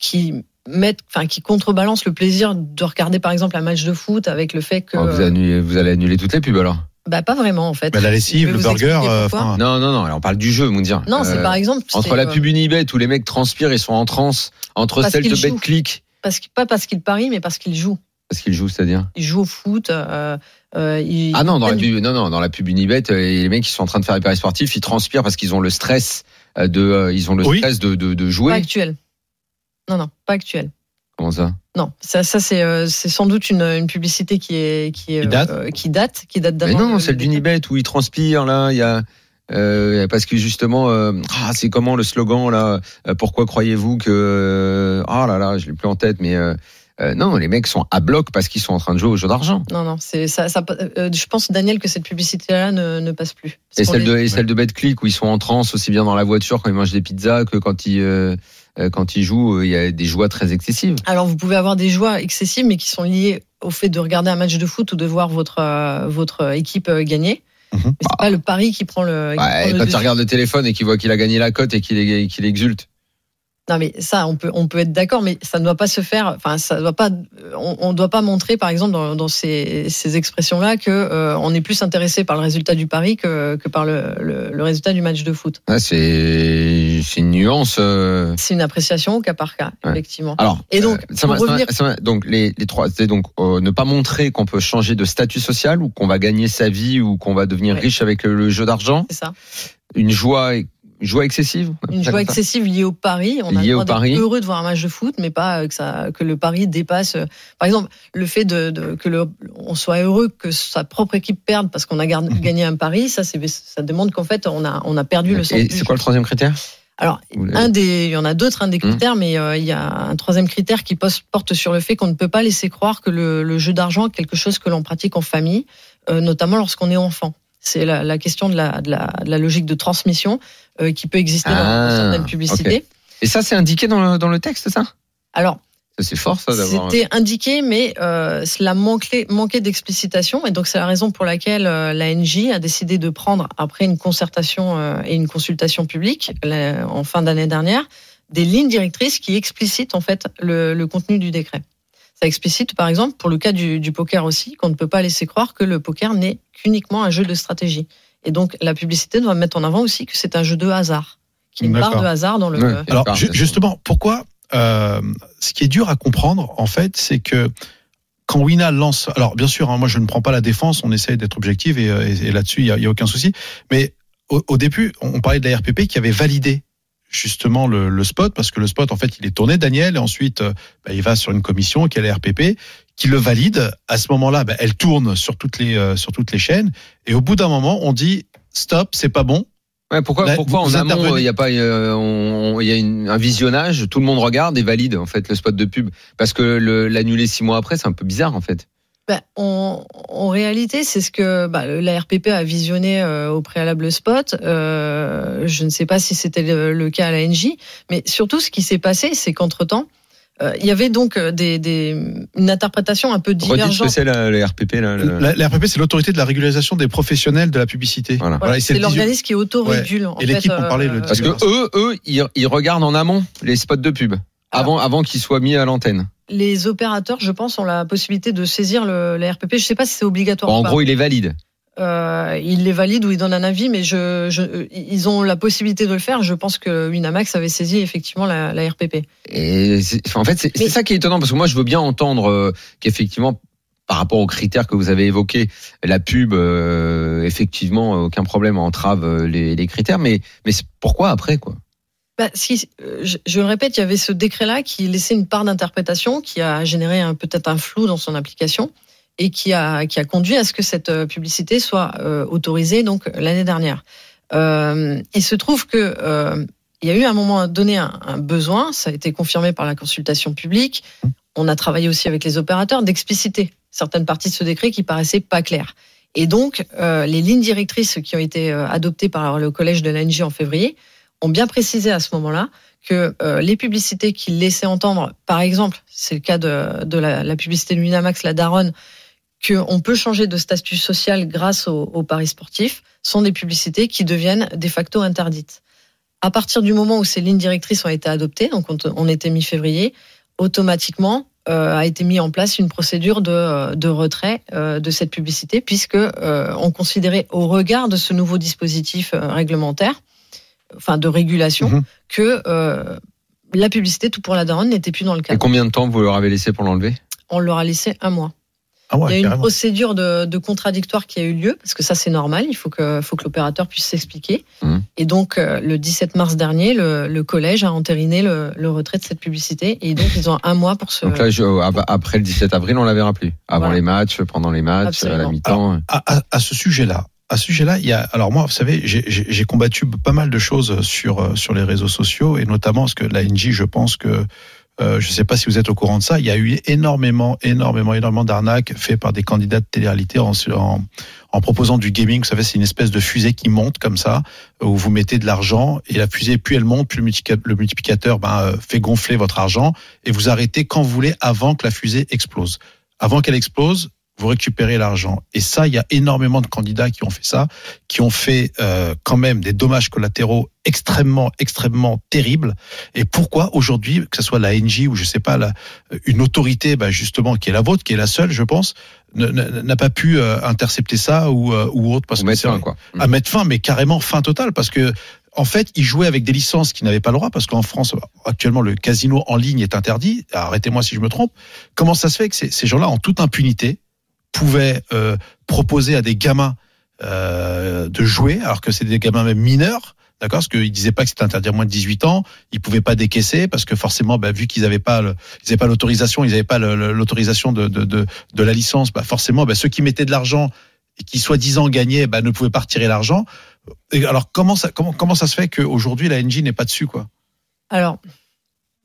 qui mettent, enfin qui contrebalancent le plaisir de regarder par exemple un match de foot avec le fait que Oh, vous, vous allez annuler toutes les pubs alors? Bah pas vraiment en fait. Bah, la lessive, le burger. euh, Non, non, non, alors on parle du jeu, Moundir. Non, c'est Euh, par exemple Entre la euh, pub Unibet où les mecs transpirent, ils sont en transe, entre Parce celle de. BetClick, parce que pas parce qu'ils parient mais parce qu'ils jouent. parce qu'ils jouent, c'est-à-dire? Ils jouent au foot. Euh, euh, ils Ah non, dans la pub, non, non, dans la pub Unibet, euh, les mecs qui sont en train de faire les paris sportifs, ils transpirent parce qu'ils ont le stress de, euh, ils ont le Oui. stress de, de, de pas jouer. actuel. Non non, pas actuel. Comment ça? Non, ça, ça c'est euh, c'est sans doute une, une publicité qui est qui, est, Qui date euh, qui date qui date Mais d'avant. non, le- celle le- d'Unibet où ils transpirent là, il y a euh, parce que justement, euh, ah, c'est comment le slogan là euh, Pourquoi croyez-vous que ah là là, je l'ai plus en tête, mais euh, euh, non, les mecs sont à bloc parce qu'ils sont en train de jouer au jeu d'argent. Non non, c'est ça. ça euh, je pense Daniel que cette publicité-là ne, ne passe plus. Et celle les- de et celle de BetClick où ils sont en transe aussi bien dans la voiture quand ils mangent des pizzas que quand ils euh, euh, quand ils jouent, euh, il y a des joies très excessives. Alors vous pouvez avoir des joies excessives, mais qui sont liées au fait de regarder un match de foot ou de voir votre euh, votre équipe euh, gagner. Mhm. Mais c'est pas le pari qui prend le. qui Ouais, prend le quand tu regardes le téléphone et qu'il voit qu'il a gagné la cote et qu'il exulte. Non mais ça, on peut on peut être d'accord, mais ça ne doit pas se faire. Enfin, ça doit pas. On, on doit pas montrer, par exemple, dans, dans ces, ces expressions-là, que euh, on est plus intéressé par le résultat du pari que, que par le, le, le résultat du match de foot. Ah, c'est c'est une nuance. euh, C'est une appréciation au cas par cas, Ouais. effectivement. Alors, Et donc, euh, ça revenir- ça donc les, les trois, c'est donc euh, ne pas montrer qu'on peut changer de statut social ou qu'on va gagner sa vie ou qu'on va devenir Ouais. riche avec le, le jeu d'argent. C'est ça. Une joie, joie excessive. Une joie excessive liée au pari. On a Liée le droit d'être pari. heureux de voir un match de foot, mais pas euh, que ça que le pari dépasse. euh, Par exemple, le fait de, de- que le on soit heureux que sa propre équipe perde parce qu'on a gar- gagné un pari, ça ça demande qu'en fait on a on a perdu le sens. Et c'est quoi le troisième critère? Alors, un des, il y en a d'autres, un des Hum. critères, mais euh, il y a un troisième critère qui porte sur le fait qu'on ne peut pas laisser croire que le, le jeu d'argent est quelque chose que l'on pratique en famille, euh, notamment lorsqu'on est enfant. C'est la, la question de la, de, la, de la logique de transmission euh, qui peut exister dans- Ah, dans certaines publicités. Et ça, c'est indiqué dans le, dans le texte, ça? Alors, C'est fort, ça, d'avoir. c'était indiqué, mais euh, cela manquait, manquait d'explicitation, et donc c'est la raison pour laquelle euh, l'ANJ a décidé de prendre, après une concertation euh, et une consultation publique la- en fin d'année dernière, des lignes directrices qui explicitent en fait le, le contenu du décret. Ça explicite, par exemple, pour le cas du, du poker aussi, qu'on ne peut pas laisser croire que le poker n'est qu'uniquement un jeu de stratégie. Et donc la publicité doit mettre en avant aussi que c'est un jeu de hasard, qu'il y a une part de hasard dans le. Ouais. Alors justement, pourquoi euh, Ce qui est dur à comprendre, en fait, c'est que quand Wina lance, alors bien sûr, hein, moi je ne prends pas la défense, on essaye d'être objectif et, euh, et- et là-dessus il y a, il y a aucun souci. Mais au, au début, on parlait de la RPP qui avait validé justement le, le spot parce que le spot en fait il est tourné Daniel et ensuite euh, bah, il va sur une commission qui est la RPP qui le valide. À ce moment-là bah, elle tourne sur toutes les euh, sur toutes les chaînes et au bout d'un moment on dit stop c'est pas bon. Ouais, pourquoi, Là, pourquoi en amont, il y a pas, euh, on- il y a une- un visionnage, tout le monde regarde et valide en fait le spot de pub, parce que le- l'annuler six mois après, c'est un peu bizarre en fait. Ben, en, en réalité, c'est ce que bah, la RPP a visionné euh, au préalable spot. Euh, je ne sais pas si c'était le, le cas à la NJ, mais surtout ce qui s'est passé, c'est qu'entre-temps, euh, il y avait donc euh, des, des, une interprétation un peu ce que divergente. c'est la, la RPP là. le- la, la RPP c'est l'autorité de la régularisation des professionnels de la publicité Voilà. C'est le l'organisme qui autorégule. en Et l'équipe en parlait le Parce que Euh, eux, eux, ils, ils regardent en amont les spots de pub avant, avant qu'ils soient mis à l'antenne. Les opérateurs, je pense, ont la possibilité de saisir le, la RPP. Je ne sais pas si c'est obligatoire. en ou pas. gros, ils les valident. Euh, ils les valident ou ils donnent un avis, mais je, je, ils ont la possibilité de le faire. Je pense que Winamax avait saisi effectivement la, la RPP. Et en fait, c'est Mais- ça qui est étonnant parce que moi, je veux bien entendre euh, qu'effectivement, par rapport aux critères que vous avez évoqués, la pub, euh, effectivement, aucun problème entrave les, les critères, mais mais pourquoi après quoi? Bah, si, euh, je, je le répète, il y avait ce décret-là qui laissait une part d'interprétation, qui a généré un- peut-être un flou dans son application et qui a, qui a conduit à ce que cette euh, publicité soit euh, autorisée donc l'année dernière. Euh, il se trouve que euh, il y a eu à un moment donné un, un besoin, ça a été confirmé par la consultation publique. On a travaillé aussi avec les opérateurs d'expliciter certaines parties de ce décret qui paraissaient pas claires. Et donc, euh, les lignes directrices qui ont été adoptées par le collège de l'ANJ en février ont bien précisé à ce moment-là que euh, les publicités qu'il laissait entendre, par exemple, c'est le cas de, la, publicité de Winamax, la Daronne, qu'on peut changer de statut social grâce au, au paris sportif, sont des publicités qui deviennent de facto interdites. À partir du moment où ces lignes directrices ont été adoptées, donc on, était mi-février, automatiquement euh, a été mis en place une procédure de, de retrait euh, de cette publicité, puisque euh, on considérait au regard de ce nouveau dispositif euh, réglementaire, enfin de régulation, Mhm. que euh, la publicité tout pour la daronne n'était plus dans le Et cadre. combien de temps vous leur avez laissé pour l'enlever? On leur a laissé un mois. Ah ouais, Il y a une carrément. procédure de, de contradictoire qui a eu lieu, parce que ça c'est normal, il faut que, faut que l'opérateur puisse s'expliquer. Mhm. Et donc euh, le 17 mars dernier, le, le collège a entériné le, le retrait de cette publicité, et donc ils ont un mois pour se... Donc là, je- ab- après le 17 avril, on la verra plus. Avant Voilà. les matchs, pendant les matchs, Absolument. à la mi-temps. à, à- à ce sujet-là, à ce sujet-là, il y a. Alors moi, vous savez, j'ai- combattu pas mal de choses sur euh, sur les réseaux sociaux et notamment parce que la NJ, je pense que euh, je ne sais pas si vous êtes au courant de ça, il y a eu énormément, énormément, énormément d'arnaques faites par des candidats de télé-réalité en, en, en proposant du gaming. Vous savez, c'est une espèce de fusée qui monte comme ça, où vous mettez de l'argent et la fusée, plus elle monte, plus le multiplicateur ben, euh, fait gonfler votre argent et vous arrêtez quand vous voulez avant que la fusée explose. Avant qu'elle explose, vous récupérez l'argent. Et ça, il y a énormément de candidats qui ont fait ça, qui ont fait euh, quand même des dommages collatéraux extrêmement, extrêmement terribles. Et pourquoi aujourd'hui, que ce soit la NJ ou je sais pas, la, une autorité, bah, justement, qui est la vôtre, qui est la seule, je pense, n'a pas pu euh, intercepter ça ou, euh, ou autre parce Pour que mettre fin, quoi. à mettre fin, mais carrément fin totale, parce que en fait, ils jouaient avec des licences qui n'avaient pas le droit, parce qu'en France, actuellement, le casino en ligne est interdit. Arrêtez-moi si je me trompe. Comment ça se fait que ces, ces gens-là, en toute impunité, pouvaient euh, proposer à des gamins euh, de jouer, alors que c'est des gamins même mineurs D'accord Parce qu'ils disaient pas que c'était interdit à moins de 18 ans, ils pouvaient pas décaisser parce que forcément, bah, vu qu'ils n'avaient pas, ils pas l'autorisation, ils n'avaient pas l'autorisation de, de, de, la licence, bah, forcément, bah, ceux qui mettaient de l'argent et qui soi-disant gagnaient, bah, ne pouvaient pas retirer l'argent. Alors comment ça, comment, comment ça se fait qu'aujourd'hui la NJ n'est pas dessus quoi? Alors,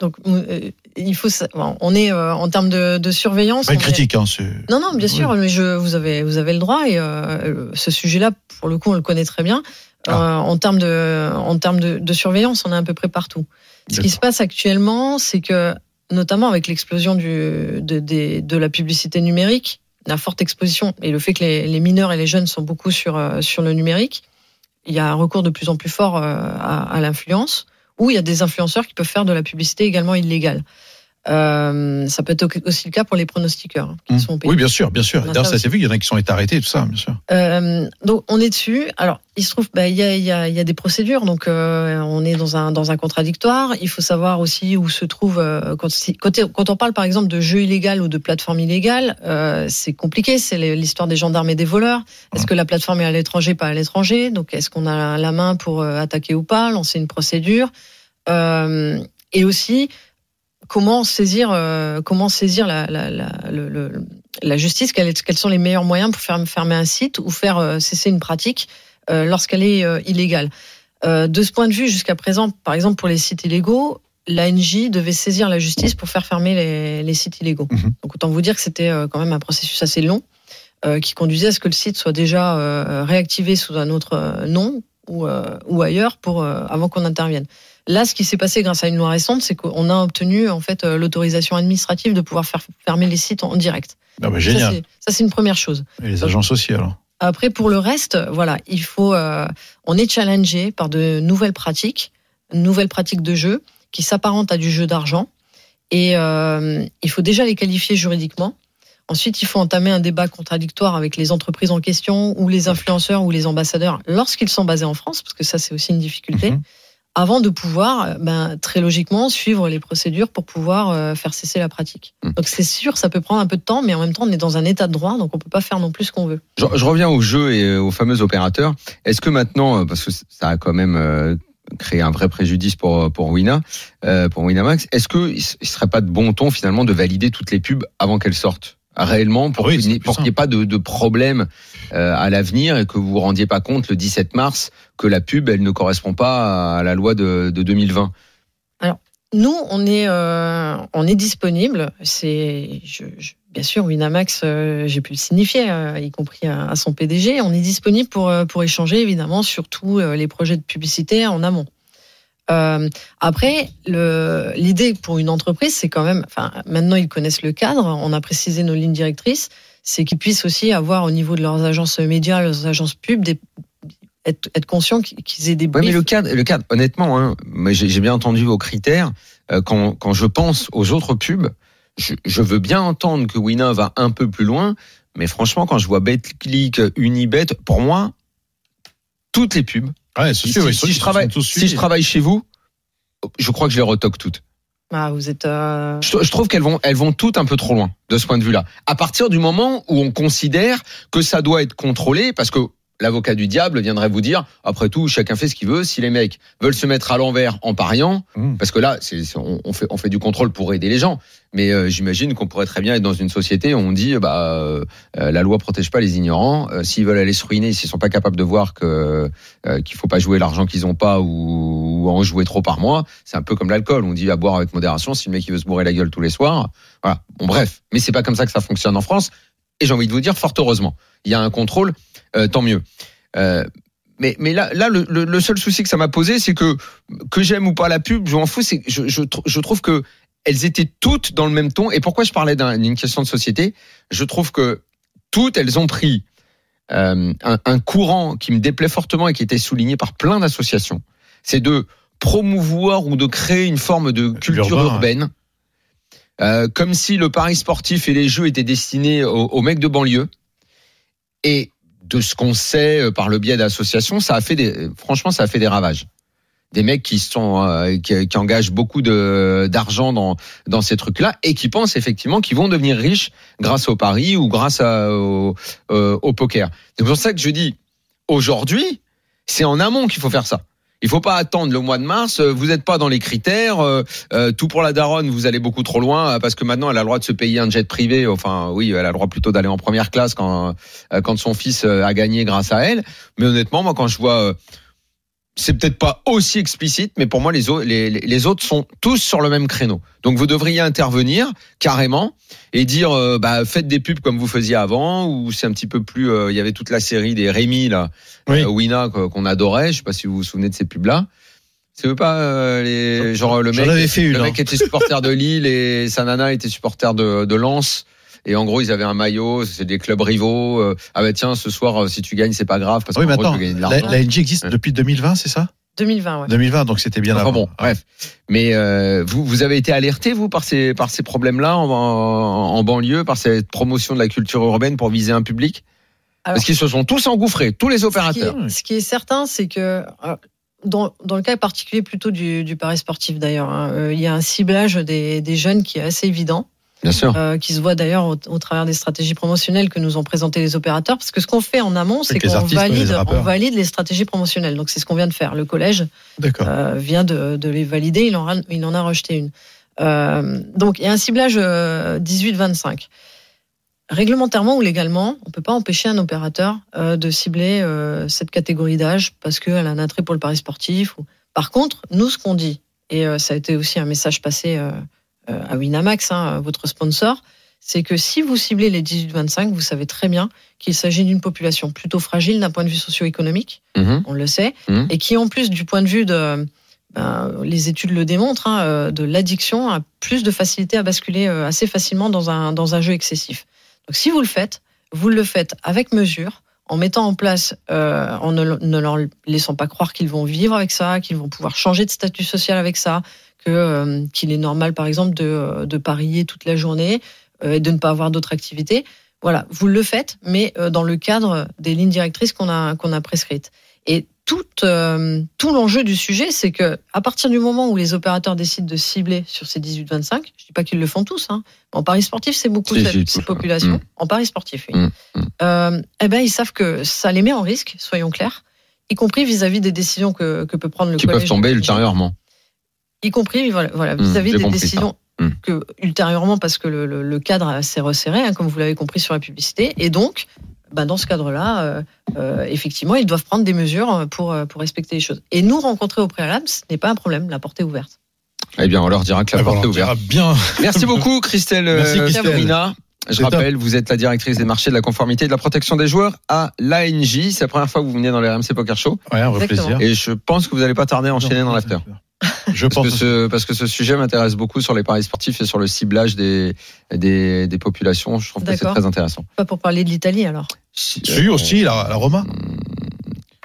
donc euh, il faut, on est euh, en termes de, de surveillance. Pas une on est- critique, hein, c'est. Non, non, bien sûr, mais je, vous avez, vous avez le droit et euh, ce sujet-là, pour le coup, on le connaît très bien. Ah. En termes de, en termes de, de surveillance, on est à peu près partout. Ce qui se passe actuellement, c'est que, notamment avec l'explosion du, de, des- de la publicité numérique, la forte exposition et le fait que les, les mineurs et les jeunes sont beaucoup sur, sur le numérique, il y a un recours de plus en plus fort à, à l'influence, où il y a des influenceurs qui peuvent faire de la publicité également illégale. Euh, ça peut être aussi le cas pour les pronostiqueurs hein, qui Mmh. sont payés. Oui, bien sûr, bien sûr. D'ailleurs, ça s'est vu, il y en a qui sont été arrêtés, tout ça, bien sûr. Euh, donc on est dessus. Alors il se trouve, bah, il y, a, y, a, y a des procédures, donc euh, on est dans un dans un contradictoire. Il faut savoir aussi où se trouve euh, quand, quand, quand on parle par exemple de jeu illégal ou de plateforme illégale, euh, c'est compliqué. C'est l'histoire des gendarmes et des voleurs. Est-ce que la plateforme est à l'étranger, pas à l'étranger? Donc est-ce qu'on a la main pour attaquer ou pas, lancer une procédure Euh, Et aussi comment saisir euh, comment saisir la, la, la, le- le- la justice quels, quels sont les meilleurs moyens pour faire fermer un site ou faire euh, cesser une pratique euh, lorsqu'elle est illégale. De ce point de vue, jusqu'à présent, par exemple pour les sites illégaux, l'ANJ devait saisir la justice pour faire fermer les, les sites illégaux. Mhm. Donc autant vous dire que c'était quand même un processus assez long euh, qui conduisait à ce que le site soit déjà euh, réactivé sous un autre nom ou, euh, ou ailleurs pour avant qu'on intervienne. Là, ce qui s'est passé grâce à une loi récente, c'est qu'on a obtenu en fait euh, l'autorisation administrative de pouvoir faire fermer les sites en direct. Ah bah, génial. Ça, c'est une première chose. Et les agents sociaux, alors. Après, pour le reste, voilà, il faut, euh, on est challengé par de nouvelles pratiques, nouvelles pratiques de jeu qui s'apparentent à du jeu d'argent, et euh, il faut déjà les qualifier juridiquement. Ensuite, il faut entamer un débat contradictoire avec les entreprises en question ou les influenceurs ou les ambassadeurs lorsqu'ils sont basés en France, parce que ça, c'est aussi une difficulté. Mhm. Avant de pouvoir, euh, ben, très logiquement, suivre les procédures pour pouvoir euh, faire cesser la pratique. Mhm. Donc c'est sûr, ça peut prendre un peu de temps, mais en même temps, on est dans un état de droit, donc on peut pas faire non plus ce qu'on veut. Je, je reviens au jeu et aux fameux opérateurs. Est-ce que maintenant, euh, parce que ça a quand même euh, créé un vrai préjudice pour pour Wina, euh, pour Winamax, est-ce que il serait pas de bon ton finalement de valider toutes les pubs avant qu'elles sortent? Réellement pour Oui, qu'il n'y ait pas de, de problème euh, à l'avenir et que vous vous rendiez pas compte le 17 mars que la pub elle ne correspond pas à la loi de, de 2020. Nous, on est, euh, on est disponible. C'est, je, je- bien sûr, Winamax, euh, j'ai pu le signifier, euh, y compris à, à son PDG. On est disponible pour euh, pour échanger évidemment sur tous euh, les projets de publicité en amont. Euh, après, l'idée pour une entreprise, c'est quand même, enfin, maintenant ils connaissent le cadre, on a précisé nos lignes directrices, c'est qu'ils puissent aussi avoir au niveau de leurs agences médias, leurs agences pub, des, être, être conscients qu'ils aient des Ouais, mais briefs. le cadre, le cadre, honnêtement, hein, j'ai j'ai bien entendu vos critères. Euh, quand, quand je pense aux autres pubs, je, je veux bien entendre que Wina va un peu plus loin, mais franchement, quand je vois BetClick, Unibet, pour moi, toutes les pubs, Ouais, c'est si, sûr. je travaille, si je travaille chez vous, je crois que je les retoque toutes. Ah, vous êtes. euh, Je, je trouve qu'elles vont, elles vont toutes un peu trop loin de ce point de vue-là. À partir du moment où on considère que ça doit être contrôlé, parce que l'avocat du diable viendrait vous dire, après tout, chacun fait ce qu'il veut. Si les mecs veulent se mettre à l'envers en pariant, Mmh. parce que là, on, on fait, on fait du contrôle pour aider les gens. Mais euh, j'imagine qu'on pourrait très bien être dans une société où on dit, bah, euh, la loi protège pas les ignorants. Euh, s'ils veulent aller se ruiner, s'ils sont pas capables de voir que qu'il faut pas jouer l'argent qu'ils ont pas ou, ou en jouer trop par mois, c'est un peu comme l'alcool. On dit à boire avec modération. Si le mec il veut se bourrer la gueule tous les soirs, voilà. Bon, bref. Mais c'est pas comme ça que ça fonctionne en France. Et j'ai envie de vous dire, fort heureusement, il y a un contrôle, tant mieux. Euh, mais, mais là, là le, seul souci que ça m'a posé, c'est que que j'aime ou pas la pub, je m'en fous. C'est que je, je, tr- je trouve que elles étaient toutes dans le même ton. Et pourquoi je parlais d'un- d'une question de société? Je trouve que toutes, elles ont pris euh, un, un courant qui me déplaît fortement et qui était souligné par plein d'associations. C'est de promouvoir ou de créer une forme de culture urbaine. Euh, comme si le pari sportif et les jeux étaient destinés aux, aux mecs de banlieue. Et de ce qu'on sait euh, par le biais d'associations, ça a fait des, franchement, ça a fait des ravages. Des mecs qui sont, euh, qui, engagent beaucoup de d'argent dans dans ces trucs-là et qui pensent effectivement qu'ils vont devenir riches grâce au pari ou grâce au, euh, au poker. C'est pour ça que je dis aujourd'hui, c'est en amont qu'il faut faire ça. Il faut pas attendre le mois de mars. euh, Vous n'êtes pas dans les critères. euh, euh, tout pour la daronne, vous allez beaucoup trop loin euh, parce que maintenant elle a le droit de se payer un jet privé. Enfin, oui, elle a le droit plutôt d'aller en première classe quand quand son fils a gagné grâce à elle. Mais honnêtement, moi, quand je vois, c'est peut-être pas aussi explicite, mais pour moi, les, au- les, les- les autres sont tous sur le même créneau. Donc, vous devriez intervenir carrément et dire, euh, bah, faites des pubs comme vous faisiez avant, ou c'est un petit peu plus. euh, Il y avait toute la série des Rémi là, Oui. euh, Wina qu'on adorait. Je sais pas si vous vous souvenez de ces pubs là. C'est eux pas les genre le mec. fait une, hein. était supporter de Lille et sa nana était supporter de, de Lens. Et en gros, ils avaient un maillot, c'est des clubs rivaux. euh, ah bah tiens, ce soir, euh, si tu gagnes, c'est pas grave parce Oui, qu'en mais gros, attends, tu gagnes de la, l'argent. la NG existe Ouais. depuis 2020, c'est ça? 2020, ouais. 2020, donc c'était bien Enfin avant. bon, bref. Mais euh, vous, vous avez été alerté vous par ces par ces problèmes-là en, en, en banlieue, par cette promotion de la culture urbaine pour viser un public? Alors- Parce qu'ils se sont tous engouffrés, tous les Ce qui, opérateurs. est, ce qui est certain, c'est que dans, dans le cas particulier plutôt du, du pari sportif d'ailleurs, hein, euh, il y a un ciblage des, des jeunes qui est assez évident, Bien sûr. euh, qui se voit d'ailleurs au, au travers des stratégies promotionnelles que nous ont présentées les opérateurs, parce que ce qu'on fait en amont, c'est qu'on valide, on valide les stratégies promotionnelles. Donc c'est ce qu'on vient de faire. Le collège euh, vient de, de les valider, il en, a, il en a rejeté une. Euh, donc il y a un ciblage euh, 18-25. Réglementairement ou légalement, on peut pas empêcher un opérateur euh, de cibler euh, cette catégorie d'âge parce qu'elle a un attrait pour le pari sportif. Ou... Par contre, nous, ce qu'on dit, et euh, ça a été aussi un message passé euh, euh, à Winamax, hein, votre sponsor, c'est que si vous ciblez les 18-25, vous savez très bien qu'il s'agit d'une population plutôt fragile d'un point de vue socio-économique, Mhm. on le sait, Mhm. et qui en plus du point de vue de, ben, les études le démontrent, hein, euh, de l'addiction a plus de facilité à basculer euh, assez facilement dans un, dans un jeu excessif. Donc si vous le faites, vous le faites avec mesure, en mettant en place, euh, en ne, ne leur laissant pas croire qu'ils vont vivre avec ça, qu'ils vont pouvoir changer de statut social avec ça, que euh, qu'il est normal par exemple de, de parier toute la journée euh, et de ne pas avoir d'autres activités. Voilà, vous le faites, mais euh, dans le cadre des lignes directrices qu'on a qu'on a prescrites. Et tout euh, tout l'enjeu du sujet, c'est que à partir du moment où les opérateurs décident de cibler sur ces 18-25, je dis pas qu'ils le font tous, hein, en paris sportif, c'est beaucoup cette- tous, populations. ouais. En paris sportif, oui. Mm, mm. Euh, eh ben, ils savent que ça les met en risque, soyons clairs, y compris vis-à-vis des décisions que, que peut prendre le Qui peuvent collège. tomber ultérieurement. Y compris voilà, voilà, Mm, vis-à-vis des décisions Mm. que ultérieurement, parce que le, le- le cadre s'est resserré, hein, comme vous l'avez compris sur la publicité, et donc, ben, dans ce cadre-là, euh, euh, effectivement, ils doivent prendre des mesures pour, euh, pour respecter les choses. Et nous rencontrer au préalable, ce n'est pas un problème, la porte est ouverte. Eh bien, on leur dira que la Ah, porte est ouverte. dira bien. Merci beaucoup, Christelle Merci, Christelle. Je rappelle, vous êtes la directrice des marchés de la conformité et de la protection des joueurs à l'ANJ. C'est la première fois que vous venez dans les RMC Poker Show. Ouais, un vrai plaisir. Et je pense que vous n'allez pas tarder à enchaîner dans l'after. Je Parce que, pense. ce, parce que ce sujet m'intéresse beaucoup sur les paris sportifs et sur le ciblage des, des, des populations. Je trouve que c'est très intéressant. Pas pour parler de l'Italie alors. Si, Si, aussi, la, la Roma.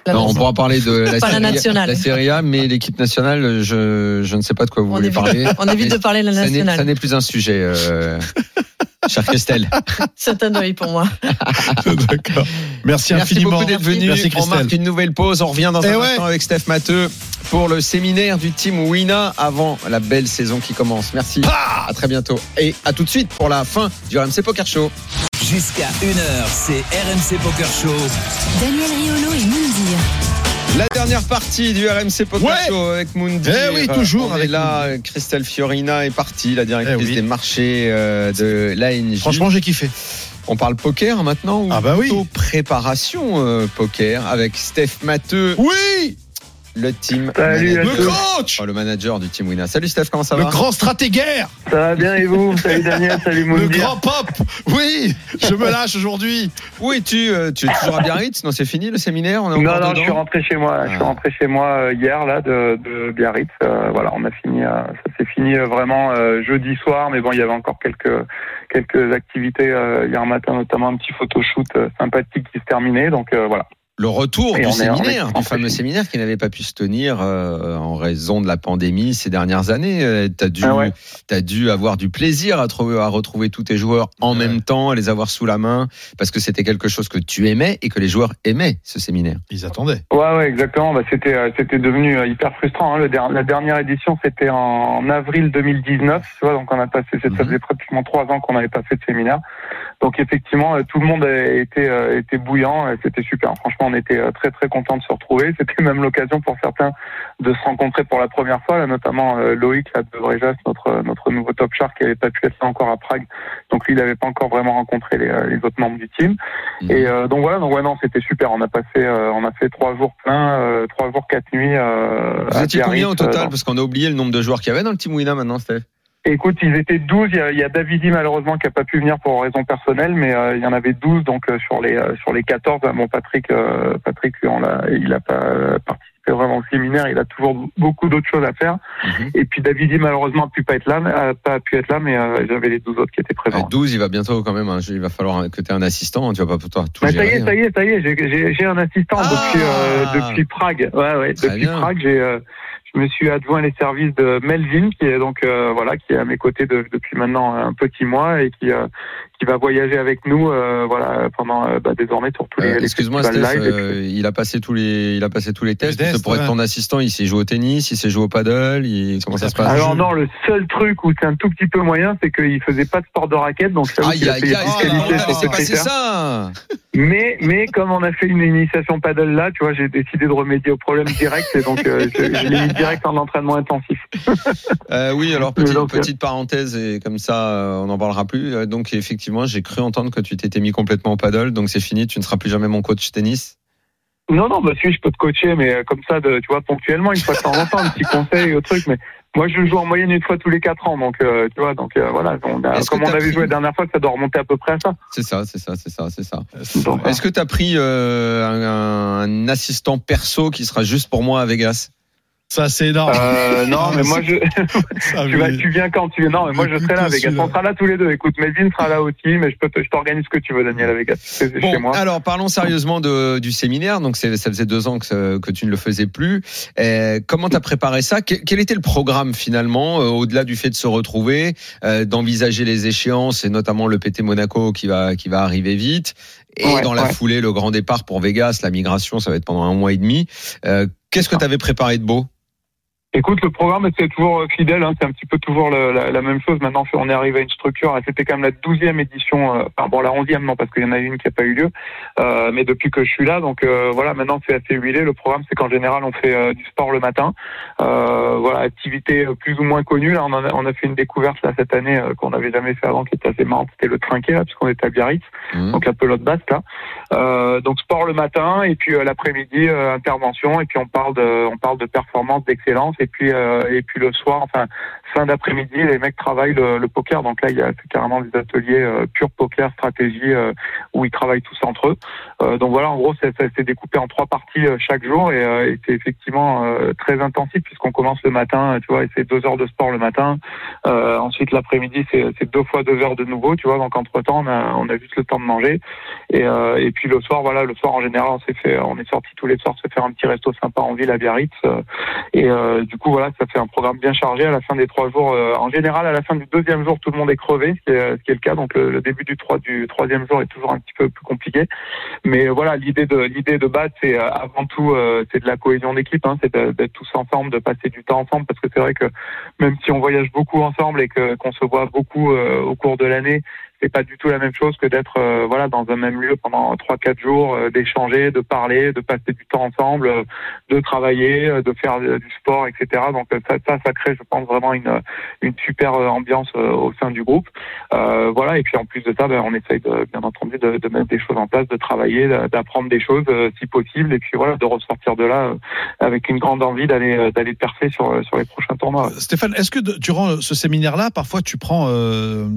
La Non, on pourra parler de la, Pas la Serie A- nationale. la Serie A, mais l'équipe nationale, je, je ne sais pas de quoi vous On voulez parler. on évite de parler de la n'est- Ça nationale. n'est plus un sujet, euh, chère Christelle. C'est un œil pour moi. D'accord. Merci, Merci infiniment. beaucoup d'être venu. Merci on Christelle. marque une nouvelle pause. On revient dans Eh un ouais. instant avec Steph Matteux pour le séminaire du team Wina avant la belle saison qui commence. Merci. à très bientôt. Et à tout de suite pour la fin du RMC Poker Show. Jusqu'à 1h, c'est RMC Poker Show. Daniel Riolo et Moundir. La dernière partie du RMC Poker Ouais. Show avec Mundi. Eh oui, toujours On est avec là. Christelle Fiorina est partie, la directrice Eh oui. des marchés euh, de l'ANJ. Franchement, j'ai kiffé. on parle poker maintenant ou Ah bah oui. préparation euh, poker avec Steph Matteux, Oui le team Salut à. Le coach Oh, le manager du team Wina. Salut Steph, comment ça Le va grand stratégaire Ça va bien et vous Salut Daniel, salut Le Moundir. grand pop Oui Je me lâche aujourd'hui Où es-tu Euh, Tu es toujours à Biarritz Non, c'est fini le séminaire On est Non, non, dedans je suis rentré chez moi. Je suis Ah. rentré chez moi euh, hier là de, de Biarritz. Euh, voilà, on a fini. euh, ça s'est fini euh, vraiment euh, jeudi soir, mais bon, il y avait encore quelques quelques activités euh, hier matin, notamment un petit photoshoot euh, sympathique qui se terminait. Donc euh, voilà. Le retour Et du séminaire, du fameux séminaire qui n'avait pas pu se tenir euh, en raison de la pandémie ces dernières années. Euh, T'as dû, Ah ouais. dû avoir du plaisir à, trouver, à retrouver tous tes joueurs en Ouais. même temps, à les avoir sous la main, parce que c'était quelque chose que tu aimais et que les joueurs aimaient, ce séminaire. Ils attendaient. Ouais, ouais, exactement. Bah, c'était euh, c'était devenu euh, hyper frustrant. Hein. Le der- la dernière édition, c'était en avril 2019. Tu vois, donc on a passé. Ça Mhm. faisait pratiquement trois ans qu'on n'avait pas fait de séminaire. Donc effectivement, euh, tout le monde euh, était bouillant. et C'était super. Franchement, on était euh, très très contents de se retrouver. C'était même l'occasion pour certains de se rencontrer pour la première fois, là, notamment euh, Loïc là, de Brejas, notre notre nouveau top shark qui avait pas pu être là encore à Prague. Donc lui, il n'avait pas encore vraiment rencontré les, euh, les autres membres du team. Mhm. Et euh, donc voilà, donc ouais, non, c'était super. On a passé, euh, on a fait trois jours pleins, euh, trois jours, quatre nuits. Euh, Vous étiez combien au total? euh, Parce qu'on a oublié le nombre de joueurs qu'il y avait dans le team Wina maintenant, Steph. Écoute, ils étaient 12. Il y a, il y a Davidi malheureusement qui a pas pu venir pour raison personnelle, mais euh, il y en avait 12 donc euh, sur les euh, sur les 14. euh, Bon, Patrick, euh, Patrick, on l'a, il a pas euh, participé vraiment au séminaire. Il a toujours beaucoup d'autres choses à faire. Mhm. Et puis Davidi malheureusement a pu pas être là, a pas pu être là, mais euh, j'avais les 12 autres qui étaient présents. 12, il va bientôt quand même. hein, il va falloir que tu aies un assistant. Tu vas pas pouvoir tout Bah, ça y gérer. est, hein. ça y est, ça y est, j'ai- un assistant Ah depuis euh, depuis Prague. Ouais, ouais, Très depuis bien. Prague, j'ai euh, je me suis adjoint les services de Melvin, qui est donc euh, voilà, qui est à mes côtés de- depuis maintenant un petit mois et qui euh, qui va voyager avec nous, euh, voilà, pendant euh, bah, désormais sur tous les, Euh, Excuse-moi, euh, il a passé tous les, il a passé tous les tests. pour être ton assistant, il s'est joué au tennis, il s'est joué au paddle. Il... Comment ça se passe? Alors non, le seul truc où c'est un tout petit peu moyen, c'est qu'il faisait pas de sport de raquette, donc ça Aïe, aïe, aïe, oh c'est ça Mais, mais comme on a fait une initiation paddle là, tu vois, j'ai décidé de remédier au problème direct et donc euh, je, je l'ai mis direct en entraînement intensif. Euh, oui, alors petite, euh, petite parenthèse et comme ça, euh, on n'en parlera plus. Donc effectivement, j'ai cru entendre que tu t'étais mis complètement au paddle, donc c'est fini, tu ne seras plus jamais mon coach tennis. Non, non, bah si, je peux te coacher, mais comme ça, de, tu vois, ponctuellement, une fois de temps en temps, un petit conseil au truc. Mais moi, je joue en moyenne une fois tous les quatre ans, donc euh, tu vois, donc euh, voilà, on a- comme on avait pris- joué la dernière fois, ça doit remonter à peu près à ça. C'est ça, c'est ça, c'est ça, c'est ça. Est-ce que tu as pris euh, un, un assistant perso qui sera juste pour moi à Vegas? Ça, c'est énorme. euh, non, mais moi, je, tu, vas, tu viens quand tu viens. Non, mais moi, je serai là à Vegas. On sera là tous les deux. Écoute, Melvin sera là aussi, mais je peux te, je t'organise ce que tu veux, Daniel, à Vegas. C'est c'est chez Bon, moi. alors parlons sérieusement de, du séminaire. Donc c'est- ça faisait deux ans que, que tu ne le faisais plus. Euh, comment t'as préparé ça? Quel, quel était le programme finalement, euh, au-delà du fait de se retrouver, euh, d'envisager les échéances et notamment le PT Monaco qui va qui va arriver vite, et Ouais, dans la ouais. foulée le grand départ pour Vegas, la migration, ça va être pendant un mois et demi. Euh, Qu'est-ce que tu avais préparé de beau? Écoute, le programme c'est toujours euh, fidèle, hein, c'est un petit peu toujours le- la, la même chose. Maintenant, on est arrivé à une structure. C'était quand même la douzième édition, euh, enfin bon, la onzième non, parce qu'il y en a une qui n'a pas eu lieu. Euh, mais depuis que je suis là, donc euh, voilà, maintenant c'est assez huilé. Le programme, c'est qu'en général, on fait euh, du sport le matin. Euh, voilà, activité plus ou moins connue. Là, on, a, on a fait une découverte là cette année qu'on n'avait jamais fait avant, qui était assez marrante. C'était le trinquet, là, puisqu'on était à Biarritz, Hum. donc la pelote basque là. Euh, donc sport le matin et puis euh, l'après-midi euh, intervention. Et puis on parle de on parle de performance, d'excellence. Et puis euh, et puis le soir, enfin fin d'après-midi, les mecs travaillent le, le poker. Donc là, il y a carrément des ateliers euh, pur poker stratégie euh, où ils travaillent tous entre eux. Euh, donc voilà, en gros, c'est découpé en trois parties euh, chaque jour et, euh, et c'est effectivement euh, très intensif puisqu'on commence le matin, tu vois, et c'est deux heures de sport le matin. Ensuite, l'après-midi, c'est deux fois deux heures de nouveau, tu vois. Donc entre temps, on a on a juste le temps de manger et et puis le soir, voilà, le soir en général, on s'est fait, on est sorti tous les soirs se faire un petit resto sympa en ville à Biarritz. et du coup, voilà, ça fait un programme bien chargé à la fin des trois euh, en général, à la fin du deuxième jour, tout le monde est crevé, ce qui est, le cas. Donc le, début du, trois, du troisième jour est toujours un petit peu plus compliqué. Mais euh, voilà, l'idée de l'idée de base, c'est euh, avant tout, c'est de la cohésion d'équipe, hein, c'est d'être tous ensemble, de passer du temps ensemble, parce que c'est vrai que même si on voyage beaucoup ensemble et que qu'on se voit beaucoup au cours de l'année, c'est pas du tout la même chose que d'être euh, voilà dans un même lieu pendant trois quatre jours, euh, d'échanger, de parler, de passer du temps ensemble, euh, de travailler, de faire du sport, etc. Donc ça, ça, crée, je pense, vraiment une une super ambiance au sein du groupe. Voilà, et puis en plus de ça, ben, on essaye de, bien entendu de, de mettre des choses en place, de travailler, d'apprendre des choses si possible, et puis voilà, de ressortir de là avec une grande envie d'aller d'aller percer sur sur les prochains tournois. Stéphane, est-ce que durant ce séminaire-là, parfois tu prends,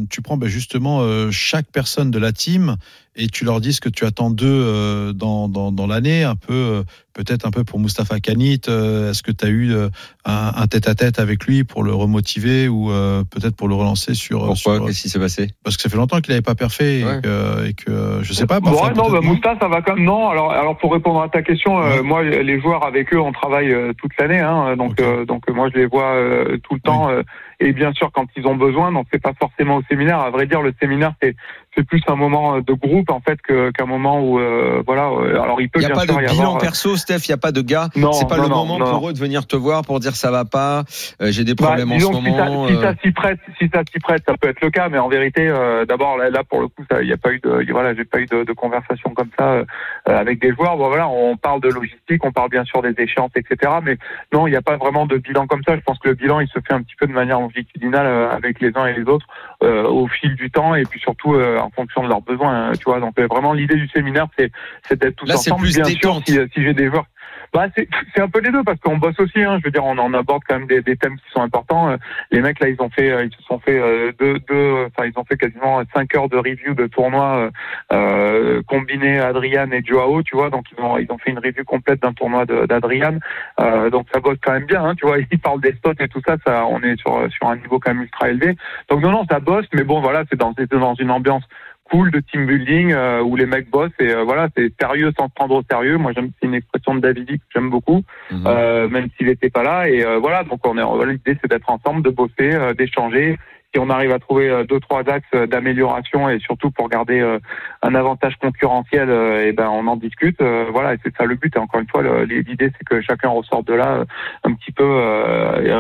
tu prends ben, justement chaque personne de la team et tu leur dis ce que tu attends d'eux euh, dans, dans, dans l'année, un peu, euh, peut-être un peu pour Mustapha Kanit. euh, est-ce que tu as eu euh, un, un tête-à-tête avec lui pour le remotiver ou euh, peut-être pour le relancer sur. Pourquoi? sur- Qu'est-ce qui s'est passé? parce que ça fait longtemps qu'il n'avait pas perfait Ouais. et, que, et que je sais pas. parfois, Ouais, non, bah, Mousta, ça va quand même. Non, alors, alors pour répondre à ta question, euh, moi, les joueurs avec eux, on travaille euh, toute l'année, hein, donc, euh, donc moi, je les vois euh, tout le temps, euh, et bien sûr quand ils ont besoin. Donc, c'est pas forcément au séminaire. À vrai dire, le séminaire, c'est c'est plus un moment euh, de groupe en fait que- qu'un moment où, euh, voilà. euh, alors, il peut Il n'y a bien pas de sûr bilan avoir. euh, perso, Steph. Il n'y a pas de gars. Non, c'est pas non, le non, moment non. pour eux de venir te voir pour dire ça va pas. euh, J'ai des Bah, problèmes en ce ça, moment. si ça s'y prête, si ça s'y prête, ça peut être le cas, mais en vérité, euh, d'abord là, là, pour le coup, il n'y a pas eu de, voilà, j'ai pas eu de, de conversation comme ça euh, avec des joueurs. Bon voilà, on parle de logistique, on parle bien sûr des échéances, etc. Mais non, il n'y a pas vraiment de bilan comme ça. Je pense que le bilan, il se fait un petit peu de manière longitudinale euh, avec les uns et les autres euh, au fil du temps et puis surtout euh, en fonction de leurs besoins. hein, tu vois, donc euh, vraiment l'idée du séminaire, c'est d'être Là, c'est ensemble. plus bien détente. sûr, si, si j'ai des joueurs. Bah, c'est un peu les deux parce qu'on bosse aussi. Hein, je veux dire, on en aborde quand même des, des thèmes qui sont importants. Euh, Les mecs là, ils ont fait, euh, ils se sont fait euh, deux, deux, enfin ils ont fait quasiment cinq heures de review de tournoi euh, combiné Adrian et Joao, tu vois. Donc ils ont, ils ont fait une review complète d'un tournoi d'Adrian. Euh, donc ça bosse quand même bien, hein, tu vois. Ils parlent des spots et tout ça, ça, on est sur sur un niveau quand même ultra élevé. Donc non non, ça bosse, mais bon voilà, c'est dans c'est dans une ambiance cool de team building euh, où les mecs bossent et euh, voilà c'est sérieux sans se prendre au sérieux moi j'aime c'est une expression de Davidi que j'aime beaucoup euh, même s'il n'était pas là. Et euh, voilà, donc on est l'idée c'est d'être ensemble, de bosser, euh, d'échanger. Si on arrive à trouver euh, deux trois axes euh, d'amélioration et surtout pour garder euh, un avantage concurrentiel, et ben on en discute. Voilà, c'est ça le but. Et encore une fois, l'idée c'est que chacun ressorte de là un petit peu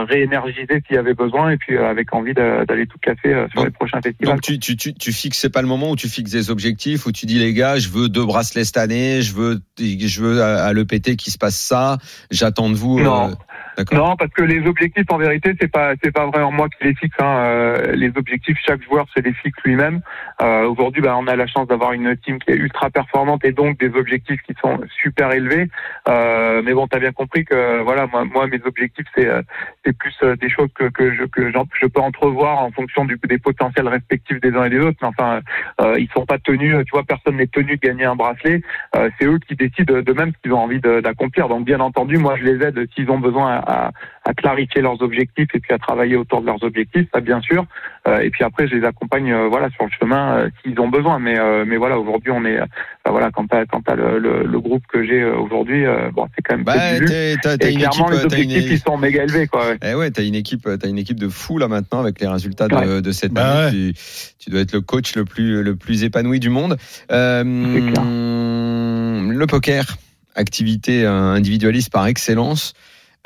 réénergisé s'il y avait besoin, et puis avec envie d'a- d'aller tout casser sur les prochains festivals. Donc tu, tu, tu, tu fixes, c'est pas le moment où tu fixes des objectifs, où tu dis les gars, je veux deux bracelets cette année, je veux, je veux à, l'EPT qui se passe ça, j'attends de vous. Non. euh. Non, parce que les objectifs, en vérité, c'est pas c'est pas vraiment moi qui les fixe. Hein. Euh, les objectifs, chaque joueur se les fixe lui-même. Euh, Aujourd'hui, bah, on a la chance d'avoir une team qui est ultra performante et donc des objectifs qui sont super élevés. Euh, mais bon, t'as bien compris que voilà, moi, moi mes objectifs, c'est euh, c'est plus euh, des choses que que je que je peux entrevoir en fonction du, des potentiels respectifs des uns et des autres. Mais enfin, euh, ils sont pas tenus. Tu vois, personne n'est tenu de gagner un bracelet. C'est eux qui décident de même ce qu'ils ont envie d'accomplir. Donc, bien entendu, moi, je les aide s'ils ont besoin à, à clarifier leurs objectifs et puis à travailler autour de leurs objectifs, ça bien sûr. Euh, et puis après, je les accompagne, euh, voilà, sur le chemin euh, s'ils ont besoin. Mais, euh, mais voilà, aujourd'hui, on est, enfin, voilà, quand t'as, quand t'as le, le, le groupe que j'ai aujourd'hui, euh, bon, c'est quand même Bah, t'as t'as Et une clairement, équipe, les t'as une, objectifs, ils sont méga élevés, quoi. ouais. eh ouais, t'as une équipe, t'as une équipe de fous là maintenant avec les résultats de, Ouais. de cette Bah année. Tu, tu dois être le coach le plus, le plus épanoui du monde. Euh, C'est clair. le poker, activité individualiste par excellence.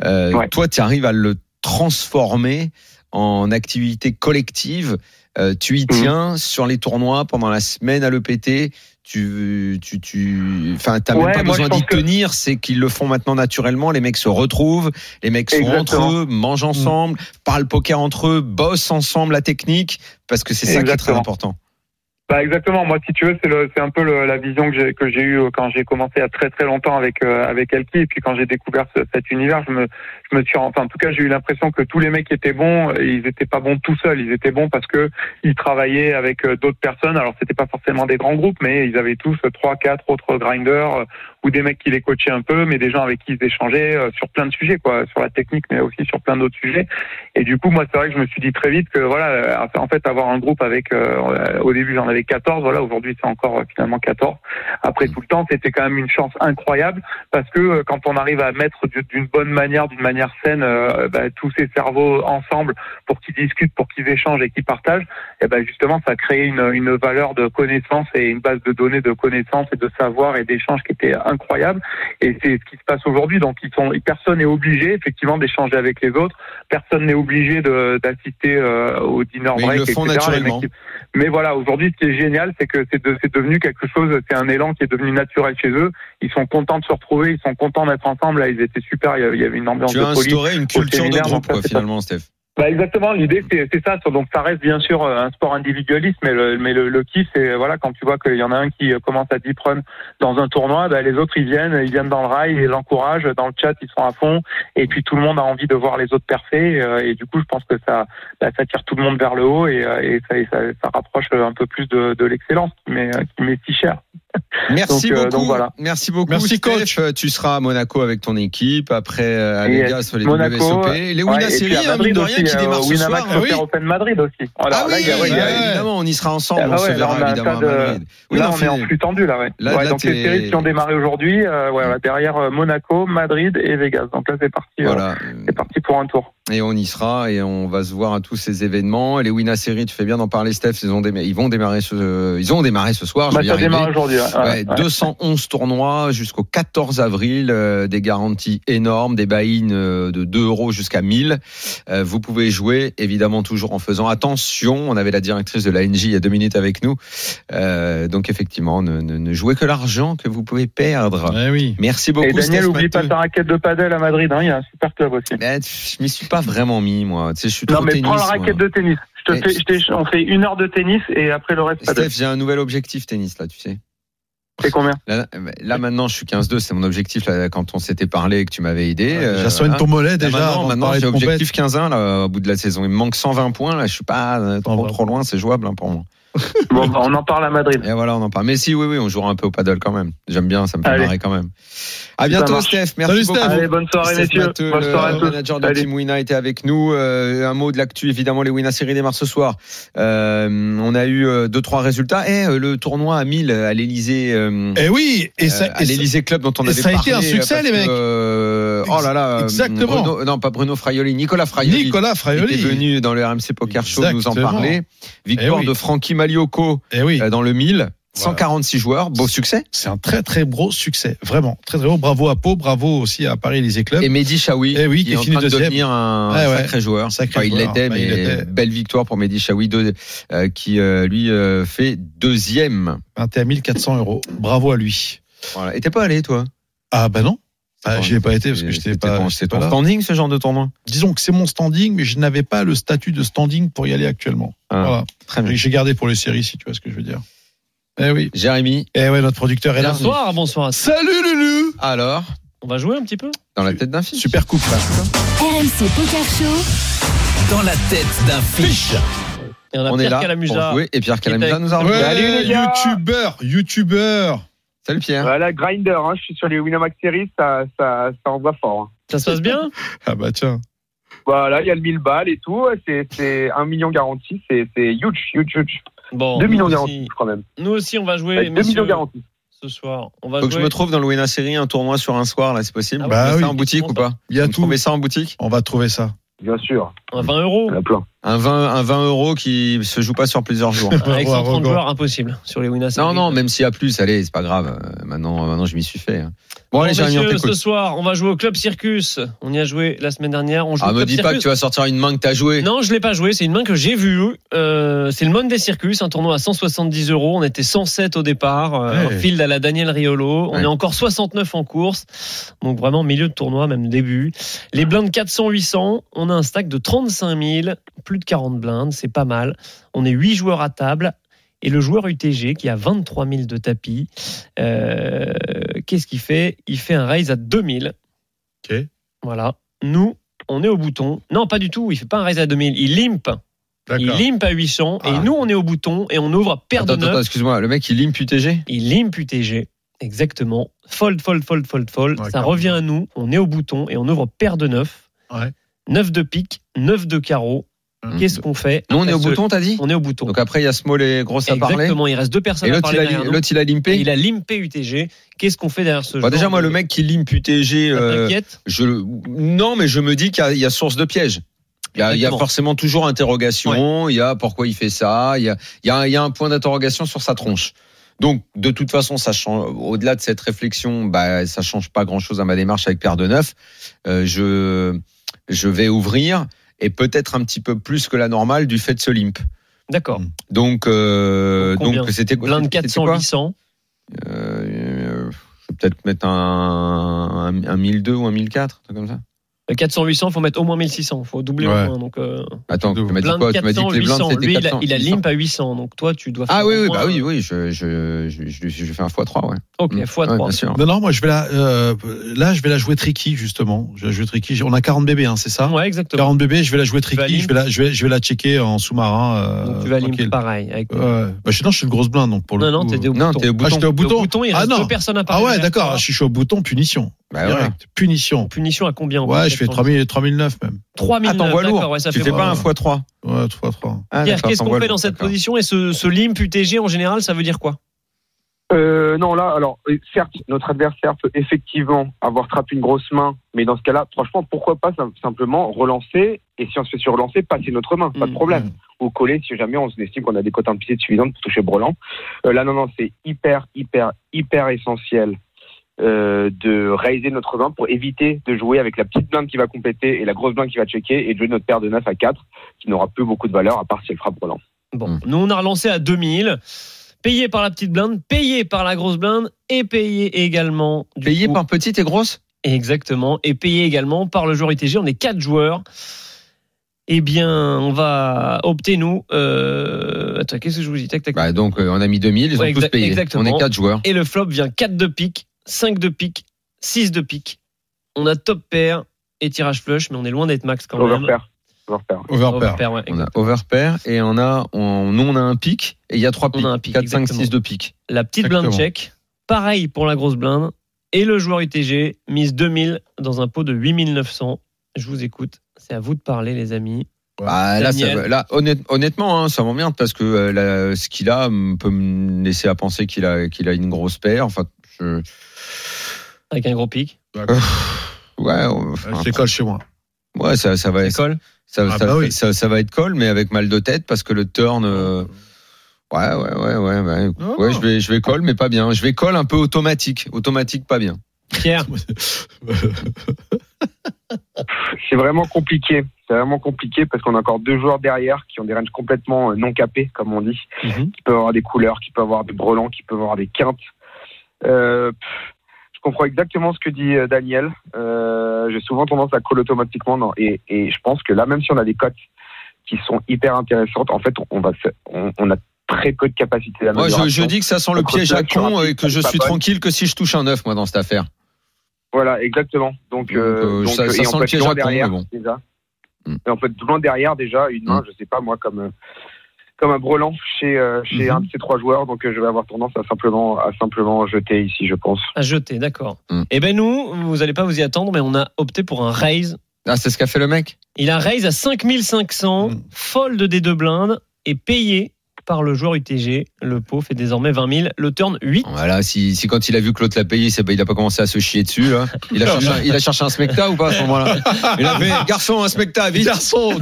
Euh, Ouais. Toi, tu arrives à le transformer en activité collective. Euh, tu y Mhm. tiens sur les tournois pendant la semaine à l'EPT. Tu, tu, tu, enfin, t'as même pas besoin d'y que- tenir. C'est qu'ils le font maintenant naturellement. Les mecs se retrouvent, les mecs sont Exactement. entre eux, mangent ensemble, parlent poker entre eux, bossent ensemble la technique, parce que c'est ça qui est très important. Bah exactement. Moi, si tu veux, c'est un peu le- la vision que j'ai que j'ai eue quand j'ai commencé à très très longtemps avec euh, avec Elki et puis quand j'ai découvert ce- cet univers, je me je me suis enfin en tout cas j'ai eu l'impression que tous les mecs étaient bons, ils étaient pas bons tout seuls, ils étaient bons parce que ils travaillaient avec euh, d'autres personnes. Alors c'était pas forcément des grands groupes, mais ils avaient tous euh, trois quatre autres grinders euh, ou des mecs qui les coachaient un peu, mais des gens avec qui ils échangeaient euh, sur plein de sujets quoi, sur la technique, mais aussi sur plein d'autres sujets. Et du coup, moi, c'est vrai que je me suis dit très vite que voilà, euh, en fait, avoir un groupe avec, euh, au début, j'en avais 14, voilà, aujourd'hui, c'est encore euh, finalement 14. Après tout le temps, c'était quand même une chance incroyable parce que euh, quand on arrive à mettre du- d'une bonne manière, d'une manière saine, euh, bah, tous ces cerveaux ensemble pour qu'ils discutent, pour qu'ils échangent et qu'ils partagent, et ben justement, ça crée une, une valeur de connaissance et une base de données de connaissances et de savoir et d'échanges qui était incroyable. Et c'est ce qui se passe aujourd'hui. Donc, ils sont, personne n'est obligé effectivement d'échanger avec les autres. Personne n'est obligé de- d'assister euh, au dinner Mais ils break, le font etc. Naturellement. qui- Mais voilà, aujourd'hui, ce qui est génial, c'est que c'est de- devenu quelque chose, c'est un élan qui est devenu naturel chez eux. Ils sont contents de se retrouver, ils sont contents d'être ensemble. Là, ils étaient super. Il y avait- une ambiance Tu de as folie. instauré une culture de groupe, quoi, finalement, Steph. Bah exactement, l'idée c'est ça. Donc ça reste bien sûr euh, un sport individualiste, mais le mais le, le kiff c'est voilà quand tu vois qu'il y en a un qui euh, commence à deep run dans un tournoi, bah, les autres ils viennent, ils viennent dans le rail et l'encouragent, dans le chat ils sont à fond, et puis tout le monde a envie de voir les autres percer, euh, et du coup je pense que ça bah, ça tire tout le monde vers le haut et, et ça, et ça ça rapproche un peu plus de, de l'excellence euh, qui m'est si cher. Merci Donc, euh, beaucoup. donc voilà. Merci beaucoup. Merci, Steph. coach. Euh, Tu seras à Monaco avec ton équipe, après euh, à Vegas sur les Monaco, WSOP. Les Ouais, Wina à hein, mine Madrid de aussi, rien, qui euh, démarrent ce Winamax soir. Poker Open Madrid aussi. Voilà, Ah là, oui, il y a- ouais, il y a- ouais. évidemment, on y sera ensemble, Ah on ouais, se là, verra un évidemment tas à de- Madrid. Oui, là, non, on est en flux tendu là, ouais. Là- Ouais, là, donc les séries qui ont démarré aujourd'hui, euh, ouais, voilà, derrière euh, Monaco, Madrid et Vegas. Donc là, c'est parti. euh, Voilà. c'est parti pour un tour. Et on y sera et on va se voir à tous ces événements. Et les Wina Series, tu fais bien d'en parler, Steph. Ils, ont déma- ils vont démarrer ce, ils ont démarré ce soir. Bah, ça démarre aujourd'hui. Ouais. Ouais, Ouais, ouais. 211 tournois jusqu'au 14 avril, euh, des garanties énormes, des buy-in euh, de 2 euros jusqu'à 1000. Euh, vous pouvez jouer, évidemment, toujours en faisant attention. On avait la directrice de l'ANJ il y a deux minutes avec nous. Euh, donc, effectivement, ne, ne, ne jouez que l'argent que vous pouvez perdre. Ouais, oui. Merci beaucoup, Et Daniel, Steph oublie pas ta raquette de padel à Madrid. Hein, il y a un super club aussi. Ben, je m'y suis pas vraiment mis, moi. Tu sais, je suis trop Non, mais tennis. prends la moi. raquette de tennis. Je te Mais- fais, je t'ai- on fait une heure de tennis et après le reste. Steph, j'ai un nouvel objectif tennis, là, tu sais. C'est combien Là, là, maintenant, je suis 15-2, c'est mon objectif là, quand on s'était parlé et que tu m'avais aidé. Ouais, Euh, déjà, soigne voilà. ton mollet Là, déjà. maintenant, maintenant j'ai objectif 15-1 là, au bout de la saison. Il me manque 120 points. Là, je suis pas euh, trop, 120. trop loin. C'est jouable hein, pour moi. Bon, bah, on en parle à Madrid. Et voilà, on en parle. Mais si, oui, oui, on jouera un peu au paddle quand même. J'aime bien, ça me fait Allez. marrer quand même. À bientôt. Steph. Merci Salut, beaucoup. Steph. Allez, bonne soirée, Steph messieurs. Matteux, bonne le soirée à tous. manager de Salut. Team Wina était avec nous. Euh, un mot de l'actu, évidemment, les Wina Série démarrent ce soir. Euh, on a eu euh, deux, trois résultats. Et euh, le tournoi à 1000 à l'Elysée. Euh, Et oui, et ça, euh, à l'Élysée Club dont on et avait ça a parlé. été un succès, parce les que, mecs. Euh, oh là là. euh, Exactement. Bruno- non, pas Bruno Fraioli, Nicolas Fraioli. Nicolas Fraioli. était venu dans le RMC Poker Show nous en parler. Victoire Eh oui. de Frankie Maliocco Et oui, euh, dans le 1000. Voilà. 146 joueurs, beau succès. c'est un très très gros succès, vraiment très très beau. Bravo à Pau, bravo aussi à Paris Élysée Club. Et Mehdi Chaoui, Eh oui, qui qui est en finit train de devenir un ouais. sacré joueur. Sacré Enfin, il l'était, Bah, mais il était. belle victoire pour Mehdi Chaoui, euh, qui euh, lui euh, fait deuxième. 21 1400 euros. Bravo à lui. Voilà. Et t'es pas allé, toi? Ah bah non. Ah, j'y ai pas été parce que j'étais pas. ton- j'étais pas ton là. standing, ce genre de tournoi? Disons que c'est mon standing, mais je n'avais pas le statut de standing pour y aller actuellement. Ah, Voilà. Très bien. J'ai- gardé pour les séries, si tu vois ce que je veux dire. Eh oui. Jérémy, Eh ouais, notre producteur est là. Bonsoir, bonsoir. Salut Lulu alors, On va jouer un petit peu? Dans la tête d'un fils. Super coupe. RMC Poker Show. Dans la tête d'un fiche. Et on a On est Pierre là pour Calamusa. jouer. Et Pierre Calamusa nous a Ouais, rejoint. Salut, les gars. youtubeur, youtubeur. Salut Pierre. Voilà, Grinder, hein, je suis sur les Winamax Series, ça, ça, ça envoie fort. hein. Ça se passe bien? Ah bah tiens. Voilà, il y a le 1000 balles et tout, c'est, c'est 1 million garanti, c'est, c'est huge, huge, huge. Bon. 2 millions garantis, crois même. nous aussi, on va jouer, Avec 2 messieurs, millions garantis. ce soir. On va Faut que je jouer. me trouve dans le Wena Série un tournoi sur un soir, là, c'est possible? Ah Bah oui. ça en boutique ou pas? Il y a tout. trouvez ça en boutique? On va trouver ça. Bien sûr, On a 20 euros. il y en a plein. Un 20, un 20 euros qui se joue pas sur plusieurs jours. Avec voir, 130 revoir. joueurs, impossible sur les Winners. non, non, même s'il y a plus, allez, c'est pas grave. Euh, Maintenant, maintenant, je m'y suis fait. hein. Bon, Bon, allez, messieurs, ce soir, on va jouer au Club Circus. On y a joué la semaine dernière. On joue Ah, au me Club dis pas Circus. que tu vas sortir une main que t'as joué. Non, je l'ai pas joué. C'est une main que j'ai vue. Euh, c'est le Monday Circus, un tournoi à 170 euros. On était 107 au départ, euh, Ouais. un field à la Daniel Riolo. On Ouais. est encore 69 en course, donc vraiment milieu de tournoi, même début. Les blindes 400-800. On a un stack de 35 000, plus de 40 blindes, c'est pas mal. On est 8 joueurs à table. Et le joueur UTG qui a 23 000 de tapis, euh, qu'est-ce qu'il fait? Il fait un raise à 2000. Ok. Voilà. Nous, on est au bouton. Non, pas du tout. Il fait pas un raise à 2000. Il limp. Il D'accord. limp à 800. Ah. Et nous, on est au bouton et on ouvre paire Attends, de attends, 9. excuse-moi, le mec il limp UTG Il limp UTG. Exactement. Fold, fold, fold, fold, fold. Ça revient à nous. On est au bouton et on ouvre paire de 9. Ouais. 9 de pique, 9 de carreau. Hum. Qu'est-ce qu'on fait Nous on est au bouton, t'as dit On est au bouton. Donc après il y a Small et Grosse à parler. Exactement. Il reste deux personnes Et à l'autre parler l'autre, il a limpé il a limpé UTG. Qu'est-ce qu'on fait derrière ce Bah, Déjà moi le mec qui limp UTG, euh, t'inquiète je, non mais je me dis qu'il y a, il y a source de piège. Il y, a, il y a forcément toujours interrogation, il y a pourquoi il fait ça, il y a, il y a, il y a un point d'interrogation sur sa tronche. Donc, de toute façon, ça change. Au-delà de cette réflexion, bah, ça change pas grand-chose à ma démarche avec paire de neuf. Euh, je, je vais ouvrir et peut-être un petit peu plus que la normale du fait de ce limp. D'accord. Donc, euh, Donc, c'était quoi c'était 400, quoi 800. Euh, je vais peut-être mettre un, un, un 1002 ou un 1004, un truc comme ça. Le 400, 800, faut mettre au moins 1600. Faut doubler Ouais. au moins. Donc, euh, Attends, tu m'as dit quoi? Tu m'as dit 400, que les blindes 800. c'était Lui, il a, 400. il a 800. limp à 800. Donc, toi, tu dois faire. Ah oui, oui, bah oui, oui, je, je, je, je, je fais un x3, ouais. Ok, Mm. x3. Ouais, bien sûr. Non, non, moi je vais la, euh, là je vais la jouer tricky justement. Je vais la jouer tricky. On a 40 bébés, hein, c'est ça? Ouais, exactement. 40 bébés, je vais la jouer tricky. Je vais la, je vais, je vais la checker en sous-marin. Euh, Donc, tu vas limp pareil. Avec... Bah, je, non, je suis une grosse blinde donc pour le Non, non, coup. t'es au Non, bouton. t'es au Ah, j'étais bouton. au bouton. Au bouton, il ah reste non. deux personnes à Ah ouais, d'accord. Je suis au bouton punition. Bah. Punition. Punition à combien? Ouais, je fais 3000, 3009 même. 3000 Ah, t'envoies lourd. ouais, ça Tu fait fais pas un vraiment- x3. Ouais, 3 3. Ah, Pierre, qu'est-ce qu'on fait dans cette position Et ce, ce limp UTG en général, ça veut dire quoi Euh, non, là, alors, euh, certes, notre adversaire peut effectivement avoir trappé une grosse main, mais dans ce cas-là, franchement, pourquoi pas sim- simplement relancer et si on se fait surrelancer, passer notre main, pas de Mm, problème. Ou coller si jamais on estime qu'on a des cotes implicites suffisantes pour toucher Brelan. Euh, là, non, non, c'est hyper, hyper, hyper essentiel euh, de raiser notre main pour éviter de jouer avec la petite blinde qui va compléter et la grosse blinde qui va checker et de jouer notre paire de 9 à 4 qui n'aura plus beaucoup de valeur à part si elle frappe Brelan. Bon, Mm. nous on a relancé à 2000, payé par la petite blinde, payé par la grosse blinde et payé également. du Payé coup- par petite et grosse? Exactement, et payé également par le joueur ITG. On est quatre joueurs. Eh bien, on va opter nous. Euh... Attends, qu'est-ce que je vous dis? Tac, tac. Bah, donc, euh, on a mis 2000, ils ont tous payé. exactement. On est 4 joueurs. Et le flop vient 4 de pique, 5 de pique, 6 de pique. On a top pair et tirage flush, mais on est loin d'être max quand même. Overpair. Overpair. Overpair. Overpair, ouais, On a overpair et on a, on, nous, on a un pic et il y a 3 On pics. a un pic, 4, 5, exactement. 6 de pic. La petite blinde check. Pareil pour la grosse blinde. Et le joueur UTG mise 2000 dans un pot de 8900. Je vous écoute. C'est à vous de parler, les amis. Bah, là, ça- là, honnête- honnêtement, hein, ça m'emmerde parce que euh, la- ce qu'il a peut me laisser à penser qu'il a, qu'il a une grosse paire. Enfin, je, Avec un gros pic. ouais, enfin, Je décolle chez moi. ouais, ça, ça va, École. ça, Ah ça- bah oui. ça- ça va être call, mais avec mal de tête parce que le turn. euh, ouais, ouais, ouais, ouais, ouais. Non. Ouais, je vais, je vais call, mais pas bien. Je vais call un peu automatique, automatique, pas bien. Pierre. C'est vraiment compliqué. C'est vraiment compliqué parce qu'on a encore deux joueurs derrière qui ont des ranges complètement euh, non capés, comme on dit, Mhm. qui peuvent avoir des couleurs, qui peuvent avoir des brelans, qui peuvent avoir des quintes. Euh, pff, je comprends exactement ce que dit euh, Daniel. Euh, J'ai souvent tendance à call automatiquement et, et je pense que là, même si on a des cotes qui sont hyper intéressantes, en fait, on va, se- on, on a très peu de capacité Moi, je, dis que ça sent le piège à con et que je suis tranquille que si je touche un 9, moi, dans cette affaire. Voilà, exactement. Donc, Donc, euh, donc, ça- sent le piège à con, derrière mais bon. déjà. Et on peut être loin derrière déjà une main, Mm. je sais pas moi comme comme un brelan chez euh, chez Mhm. un de ces trois joueurs. Donc euh, je vais avoir tendance à simplement à simplement jeter ici, je pense. À jeter, d'accord. Mm. Eh ben nous, vous allez pas vous y attendre, mais on a opté pour un raise. Ah, c'est ce qu'a fait le mec Il a raise à 5500, Mm. fold des deux blindes et payé par le joueur UTG. Le pot fait désormais 20 000. Le turn 8. Voilà, si, si quand il a vu que l'autre l'a payé, pas- il a pas commencé à se chier dessus, là. Il a cherché, un- il a cherché un smecta ou pas à ce moment-là? Il a fait, garçon, un smecta, vite Garçon,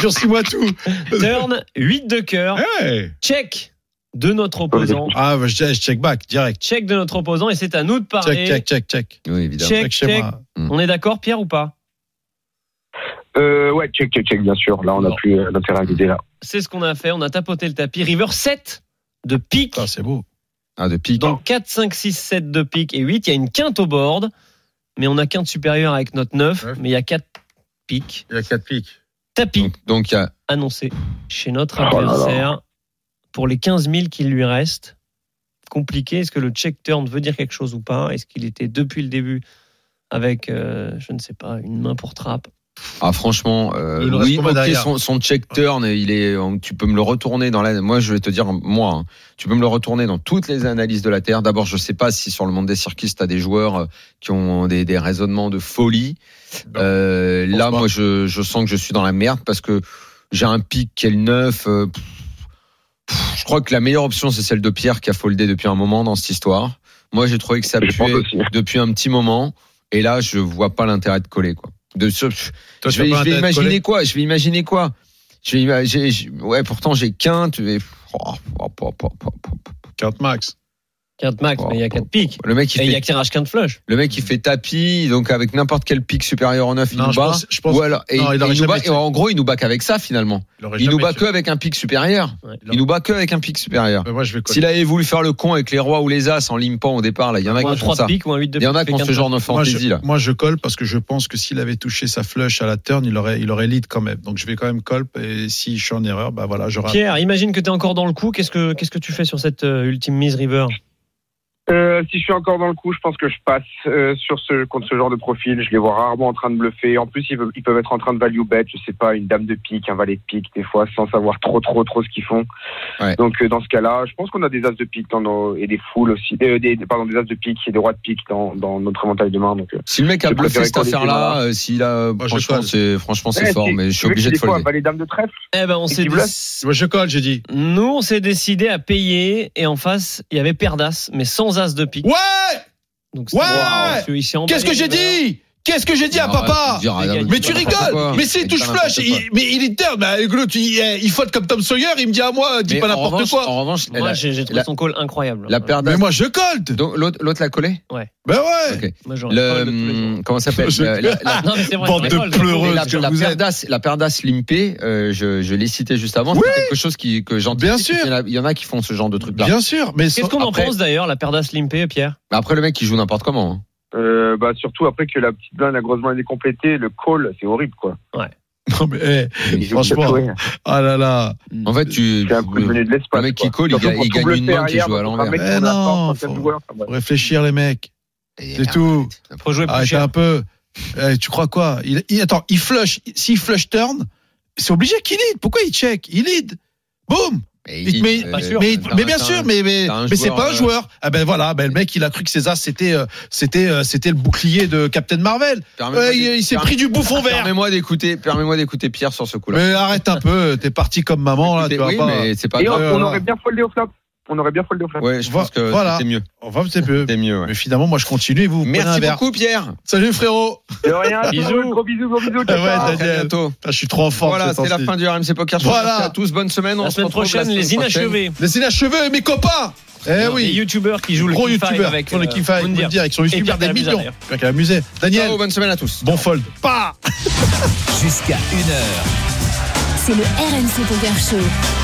durcis-moi tout. Turn 8 de cœur. Hey. Check de notre opposant. Ah, bah, je, je check back, direct. Check de notre opposant et c'est à nous de parler. Check, check, check, check. Oui, évidemment. Check, Check chez check. moi. On est d'accord, Pierre, ou pas? Euh, ouais, check, check, check, bien sûr. Là, on n'a Non. plus euh, d'intérêt à là. C'est ce qu'on a fait. On a tapoté le tapis. River 7 de pique. Ah, c'est beau. Ah, de pique. Donc 4, 5, 6, 7 de pique et 8. Il y a une quinte au board. Mais on a quinte supérieure avec notre 9. Neuf. Mais il y a 4 piques. Il y a 4 pics. Tapis Donc, donc, il y a, annoncé chez notre Oh adversaire. pour les 15 000 qui lui restent. Compliqué. Est-ce que le check turn veut dire quelque chose ou pas? Est-ce qu'il était depuis le début avec, euh, je ne sais pas, une main pour trappe? Ah franchement, euh, oui, combien ok, derrière son, son check turn, il est, tu peux me le retourner dans la. Moi, je vais te dire, moi, hein, tu peux me le retourner dans toutes les analyses de la terre. D'abord, je sais pas si sur le monde des circuits, tu as des joueurs euh, qui ont des, des raisonnements de folie. Euh, là, pas. moi, je, je sens que je suis dans la merde parce que j'ai un pic qui est le 9. euh, pff, pff, je crois que la meilleure option, c'est celle de Pierre qui a foldé depuis un moment dans cette histoire. Moi, j'ai trouvé que ça puait depuis un petit moment. Et là, je vois pas l'intérêt de coller, quoi. De, ce- Toi, je vais, je vais imaginer quoi? Je vais imaginer quoi? Je vais imaginer. je- Ouais, pourtant j'ai quinte. mais- oh, oh, oh. Count max. 4 max, mais il y a 4 pics. Le mec, il Et il y a fait, tirage 15 flush. le mec, il fait tapis, donc avec n'importe quel pic supérieur au 9, il Non, nous je bat. pense- je pense- Ou alors, et, non, il et aurait il nous bat- et en gros, il nous bat qu'avec ça finalement. Il, nous bat tué. que avec un pic supérieur. Ouais. Il nous bat que avec un pic supérieur. Mais moi, je vais coller. S'il avait voulu faire le con avec les rois ou les as en limpant au départ, là, il y en a qui font 3 ça. de pique ou un 8 de Il y en a pique, qui ont fait ce 15 genre de Moi fantaisie je, là. moi, je colle parce que je pense que s'il avait touché sa flush à la turn, il aurait, il aurait lead quand même. Donc, je vais quand même call. Et si je suis en erreur, bah voilà, j'aurai. Pierre, imagine que tu es encore dans le coup. Qu'est-ce que, qu'est-ce que tu fais sur cette euh, ultime mise river? Euh, si je suis encore dans le coup, je pense que je passe euh, sur ce contre ce genre de profil. Je les vois rarement en train de bluffer. En plus, ils peuvent, ils peuvent être en train de value bet. Je sais pas, une dame de pique, un valet de pique, des fois, sans savoir trop, trop, trop ce qu'ils font. Ouais. Donc, euh, dans ce cas-là, je pense qu'on a des as de pique dans nos et des foules aussi, euh, des, pardon, des as de pique et des rois de pique dans, dans notre éventail de main. Donc, euh, Si le mec a bluffé cette affaire-là, euh, s'il a, Moi, je franchement, c'est, franchement, c'est fort, mais je suis obligé de des fois, folder. valet dame de trèfle. Eh ben, on s'est Moi, je colle, j'ai dit. Nous, on s'est décidé à payer et en face, il y avait paire d'as, mais sans as de pique. Ouais! Donc, Ouais emballé Qu'est-ce que j'ai dit? Qu'est-ce que j'ai dit à papa? dire, Mais tu rigoles Mais s'il Mais touche quoi. il, mais il est terme, l'autre, il, il faute comme Tom Sawyer, il me dit à moi, dis Mais pas n'importe quoi. En revanche, Moi, j'ai, trouvé son call incroyable. la Mais moi, je colle. Donc, l'autre, l'a collé? Ben ouais. Moi, tous les Le, comment ça s'appelle? C'est vrai, Bande c'est de. Et la, que la d'as limpée, euh, je, je l'ai cité juste avant. Oui. c'est quelque chose qui, que j'anticipe. Bien sûr. Il y, en a, qui font ce genre de truc là. Bien sûr, mais Qu'est-ce qu'on en pense d'ailleurs, la d'as limpée, Pierre? Après, le mec, il joue n'importe comment. Euh, bah, surtout après que la petite blinde, la grosse blinde est complétée, le call, c'est horrible, quoi. Non, mais, eh, Franchement. ah là là. En fait, tu, un coup de mener de l'espace. le mec qui call, il il gagne une main qui joue à l'envers. Eh non, a faut- joueur, enfin, réfléchir, les mecs. C'est tout. Faut jouer plus cher. un peu. Eh, tu crois quoi? Il, il- Attends, il flush. S'il flush turn, c'est obligé qu'il lead. Pourquoi il check? Il lead. Boum Mais, mais, euh, pas sûr. mais, mais bien sûr, mais, mais, mais c'est pas un euh, joueur. Ah ben voilà, ben le mec, il a cru que César, c'était, euh, c'était, euh, c'était le bouclier de Captain Marvel. Ouais, il il s'est pris du bouffon vert. Permets-moi d'écouter, permets-moi d'écouter Pierre sur ce coup-là. Mais arrête un peu, t'es parti comme maman, là, tu vas oui, pas. mais c'est pas Et on, grave. On aurait bien foldé au flop. On aurait bien foldé au flop. Ouais, je pense que voilà. c'était mieux. Enfin, c'est peu. C'était mieux, ouais. Mais finalement, moi, je continue et vous, Merci verre. beaucoup, Pierre. Salut, frérot. De rien. Bisous. Gros bisous, gros bisous. Ouais, ciao. Daniel. À très bientôt. Ah, je suis trop en forme. Voilà, ces c'est la fin du RMC Poker Show. Voilà. Merci à tous, bonne semaine. On La se semaine retrouve prochaine, la les semaine prochaine. inachevés. Les inachevés, mes copains. Eh Les oui. youtubeurs qui jouent le Gros youtubeurs avec qui font le euh, kiff avec Moundir. Moundir, qui sont youtubeurs des millions. Pierre Calamusa. Daniel, Ciao, bonne semaine à tous. bon fold. Pas. Jusqu'à 1h. C'est le RMC Poker Show.